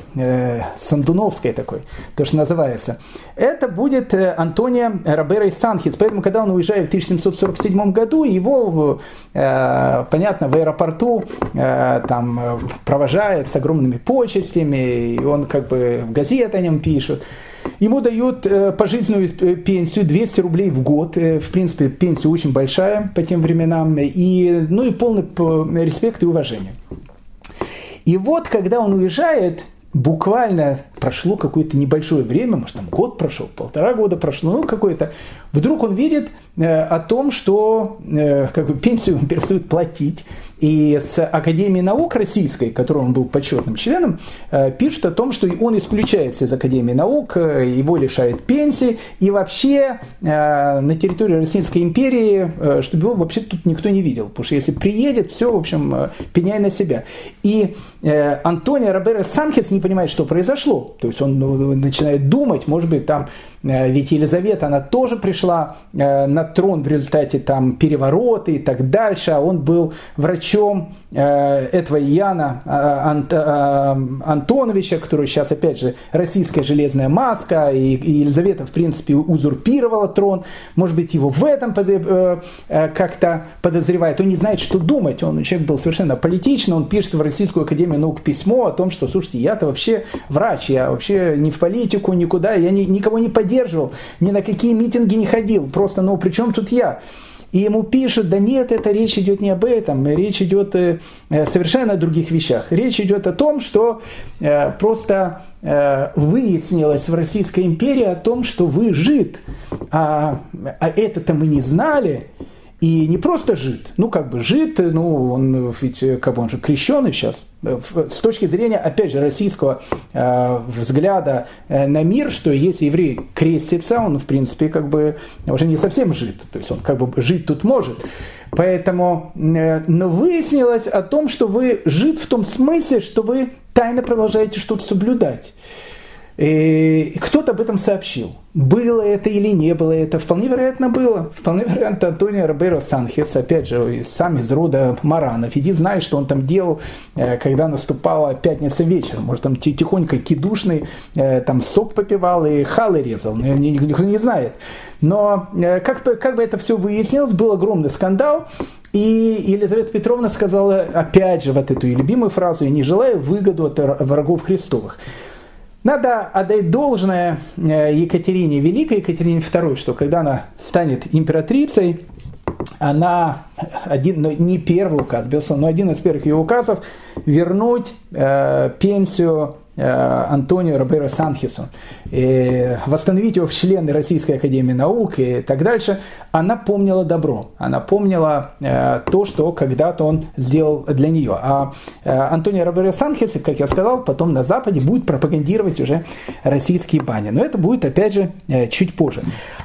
сандуновской такой, то, что называется. Это будет Антония Робера из Санхис. Поэтому, когда он уезжает в 1747 году, его, э, понятно, в аэропорту э, там провожают с огромными почестями, и он как бы в газеты о нем пишет. Ему дают э, пожизненную пенсию 200 рублей в год. В принципе, пенсия очень большая по тем временам. И, ну и полный респект и уважение. И вот, когда он уезжает, буквально прошло какое-то небольшое время, может там год прошел, полтора года прошло, ну какое-то, вдруг он видит о том, что э, как бы, пенсию (laughs) перестают платить, и с Академии наук российской, которой он был почетным членом, э, пишут о том, что он исключается из Академии наук, э, его лишают пенсии, и вообще э, на территории Российской империи, чтобы его вообще тут никто не видел, потому что если приедет, все, в общем, пеняй на себя. И Антонио Роберо Санхес не понимает, что произошло. То есть он ну, начинает думать, может быть, там Э, ведь Елизавета, она тоже пришла э, на трон в результате там переворота и так дальше, а он был врачом э, этого Яна Антоновича, который сейчас, опять же, российская железная маска, и Елизавета, в принципе, узурпировала трон, может быть, его в этом как-то подозревает, он не знает, что думать, он человек был совершенно политичный, он пишет в Российскую Академию Наук письмо о том, что, слушайте, я-то вообще врач, я вообще не в политику никуда, я ни, никого не поддерживаю, поддерживал, ни на какие митинги не ходил. Просто, ну, при чем тут я? И ему пишут, да нет, это речь идет не об этом, речь идет э, э, совершенно о других вещах. Речь идет о том, что э, просто выяснилось в Российской империи о том, что вы жид, а, а это-то мы не знали, и не просто жид, ну как бы жид, ну он ведь как бы он же крещеный сейчас. С точки зрения, опять же, российского э, взгляда э, на мир, что если еврей крестится, он в принципе как бы уже не совсем жид, то есть он как бы жить тут может. Поэтому, э, но выяснилось о том, что вы жид в том смысле, что вы тайно продолжаете что-то соблюдать. И кто-то об этом сообщил. Было это или не было это, вполне вероятно было. Вполне вероятно Антонио Роберо Санхес, опять же, сам из рода Маранов. Иди знаешь, что он там делал, э, когда наступала пятница вечером. Может, там тихонько кидушный, э, там сок попивал и халы резал. Никто не знает. Но э, как, как бы это все выяснилось, был огромный скандал. И Елизавета Петровна сказала, опять же, вот эту любимую фразу, я не желаю выгоду от врагов Христовых. Надо отдать должное э, Екатерине Великой, Екатерине II, что когда она станет императрицей, она, один, ну, не первый указ, безусловно, но один из первых ее указов, вернуть э, пенсию Антонио Роберо Санхесу, восстановить его в члены Российской Академии Наук и так дальше, она помнила добро, она помнила э, то, что когда-то он сделал для нее. А э, Антонио Роберо Санхес, как я сказал, потом на Западе будет пропагандировать уже российские бани. Но это будет, опять же, чуть позже.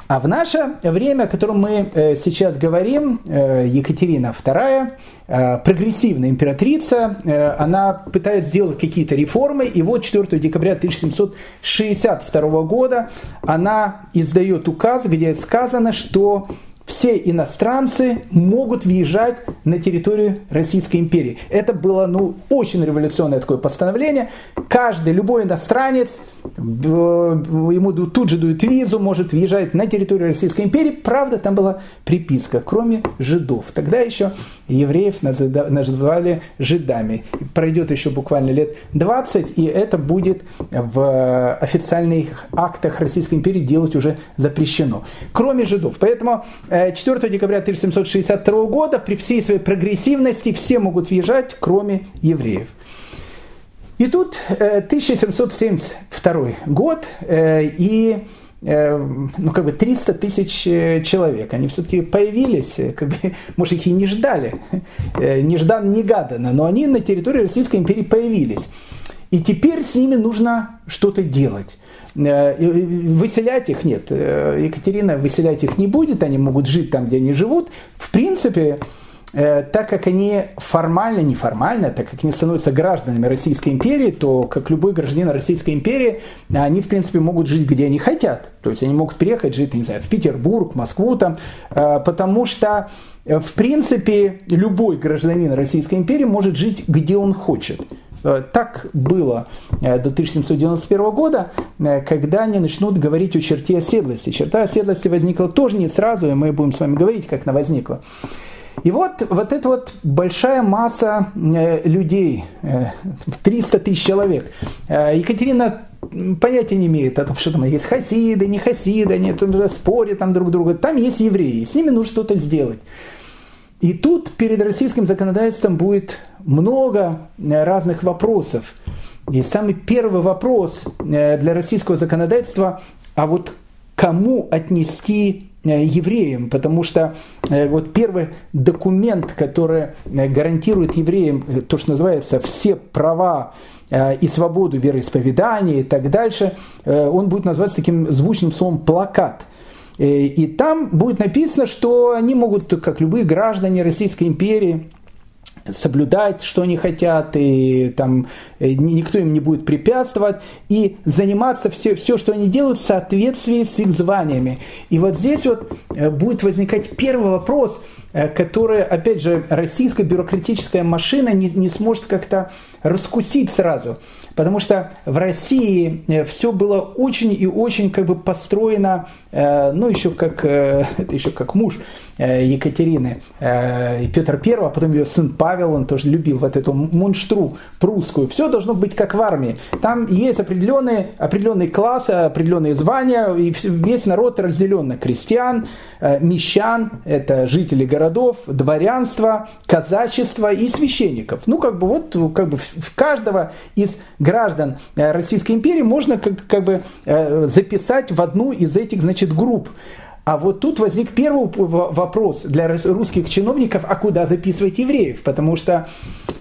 А в наше время, о котором мы сейчас говорим, Екатерина II, прогрессивная императрица, она пытается сделать какие-то реформы, и вот 4 декабря 1762 года она издает указ, где сказано, что все иностранцы могут въезжать на территорию Российской империи. Это было ну, очень революционное такое постановление. Каждый, любой иностранец – ему тут же дают визу, может въезжать на территорию Российской империи. Правда, там была приписка, кроме жидов. Тогда еще евреев называли жидами. Пройдет еще буквально лет 20, и это будет в официальных актах Российской империи делать уже запрещено. Кроме жидов. Поэтому 4 э, декабря 1762 года при всей своей прогрессивности все могут въезжать, кроме евреев. И тут 1772 э, год, э, и э, ну, как бы 300 тысяч человек, они все-таки появились, как бы, (laughs) может, их и не ждали, неждан, негаданно, но они на территории Российской империи появились. И теперь с ними нужно что-то делать. Выселять их нет. Екатерина выселять их не будет, они могут жить там, где они живут. В принципе, так как они формально, неформально, так как они становятся гражданами Российской империи, то, как любой гражданин Российской империи, они, в принципе, могут жить, где они хотят. То есть они могут приехать жить, не знаю, в Петербург, Москву там, э, потому что, э, в принципе, любой гражданин Российской империи может жить, где он хочет. Так было до 1791 года, когда они начнут говорить о черте оседлости. Черта оседлости возникла тоже не сразу, и мы будем с вами говорить, как она возникла. И вот, вот эта вот большая масса э, людей, 300 э, тысяч человек, э, Екатерина понятия не имеет о том, что там есть хасиды, не хасиды, они там спорят там друг друга. Там есть евреи, с ними нужно что-то сделать. И тут перед российским законодательством будет много разных вопросов. И самый первый вопрос для российского законодательства, а вот кому отнести евреям, потому что э, вот первый документ, который э, гарантирует евреям то, что называется все права и свободу вероисповедания и так дальше, он будет называться таким звучным словом «плакат». И там будет написано, что они могут, как любые граждане Российской империи, соблюдать, что они хотят, и там э, никто им не будет препятствовать, и заниматься все, все, что они делают в соответствии с их званиями. И вот здесь вот э, будет возникать первый вопрос, э, который, опять же, российская бюрократическая машина не, не сможет как-то раскусить сразу. Потому что в России все было очень и очень как бы построено, ну еще как, (laughs) это еще как муж Екатерины, Петр I, а потом ее сын Павел, он тоже любил вот эту мунштру прусскую. Все должно быть как в армии. Там есть определенные, определенные классы, определенные звания, и весь народ разделен на крестьян, э, мещан, это жители городов, дворянство, казачество и священников. Ну, как бы вот как бы в каждого из граждан э, Российской империи можно как, как бы э, записать в одну из этих, значит, групп. А вот тут возник первый вопрос для русских чиновников, а куда записывать евреев? Потому что,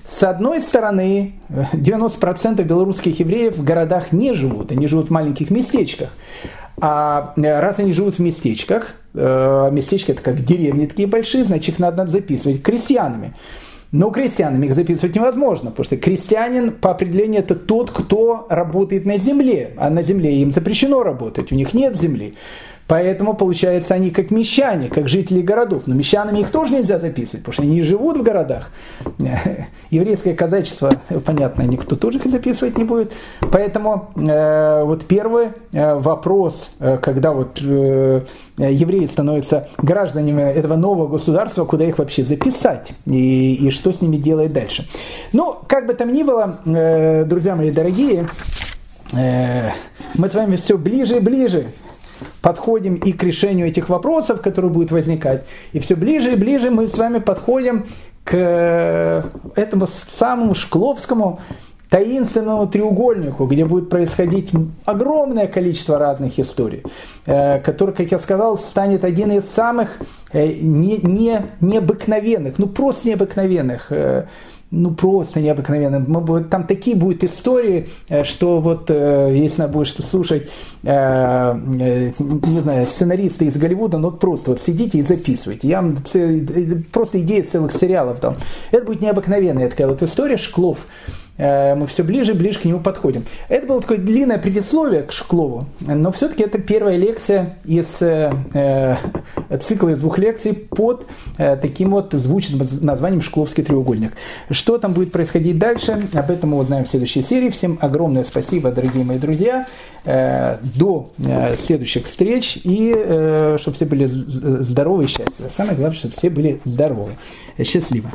с одной стороны, 90% белорусских евреев в городах не живут, они живут в маленьких местечках. А раз они живут в местечках, э, местечки это как деревни такие большие, значит их надо записывать крестьянами. Но крестьянами их записывать невозможно, потому что крестьянин по определению это тот, кто работает на земле, а на земле им запрещено работать, у них нет земли. Поэтому, получается, они как мещане, как жители городов. Но мещанами их тоже нельзя записывать, потому что они живут в городах. (laughs) Еврейское казачество, понятно, никто тоже их записывать не будет. Поэтому э, вот первый э, вопрос, э, когда вот э, евреи становятся гражданами этого нового государства, куда их вообще записать и, и что с ними делать дальше. Ну, как бы там ни было, э, друзья мои дорогие, э, мы с вами все ближе и ближе подходим и к решению этих вопросов, которые будут возникать. И все ближе и ближе мы с вами подходим к э, этому самому Шкловскому таинственному треугольнику, где будет происходить огромное количество разных историй, э, который, как я сказал, станет один из самых э, не, не, необыкновенных, ну просто необыкновенных ну просто необыкновенно. Там такие будут истории, э, что вот э, если надо будет что слушать, э, не знаю, сценаристы из Голливуда, ну просто вот сидите и записывайте. Я просто идея целых сериалов там. Это будет необыкновенная такая вот история Шклов мы все ближе и ближе к нему подходим. Это было такое длинное предисловие к Шклову, но все-таки это первая лекция из цикла из двух лекций под таким вот звучным названием «Шкловский треугольник». Что там будет происходить дальше, об этом мы узнаем в следующей серии. Всем огромное спасибо, дорогие мои друзья. До следующих встреч и чтобы все были здоровы и счастливы. Самое главное, чтобы все были здоровы. Счастливо.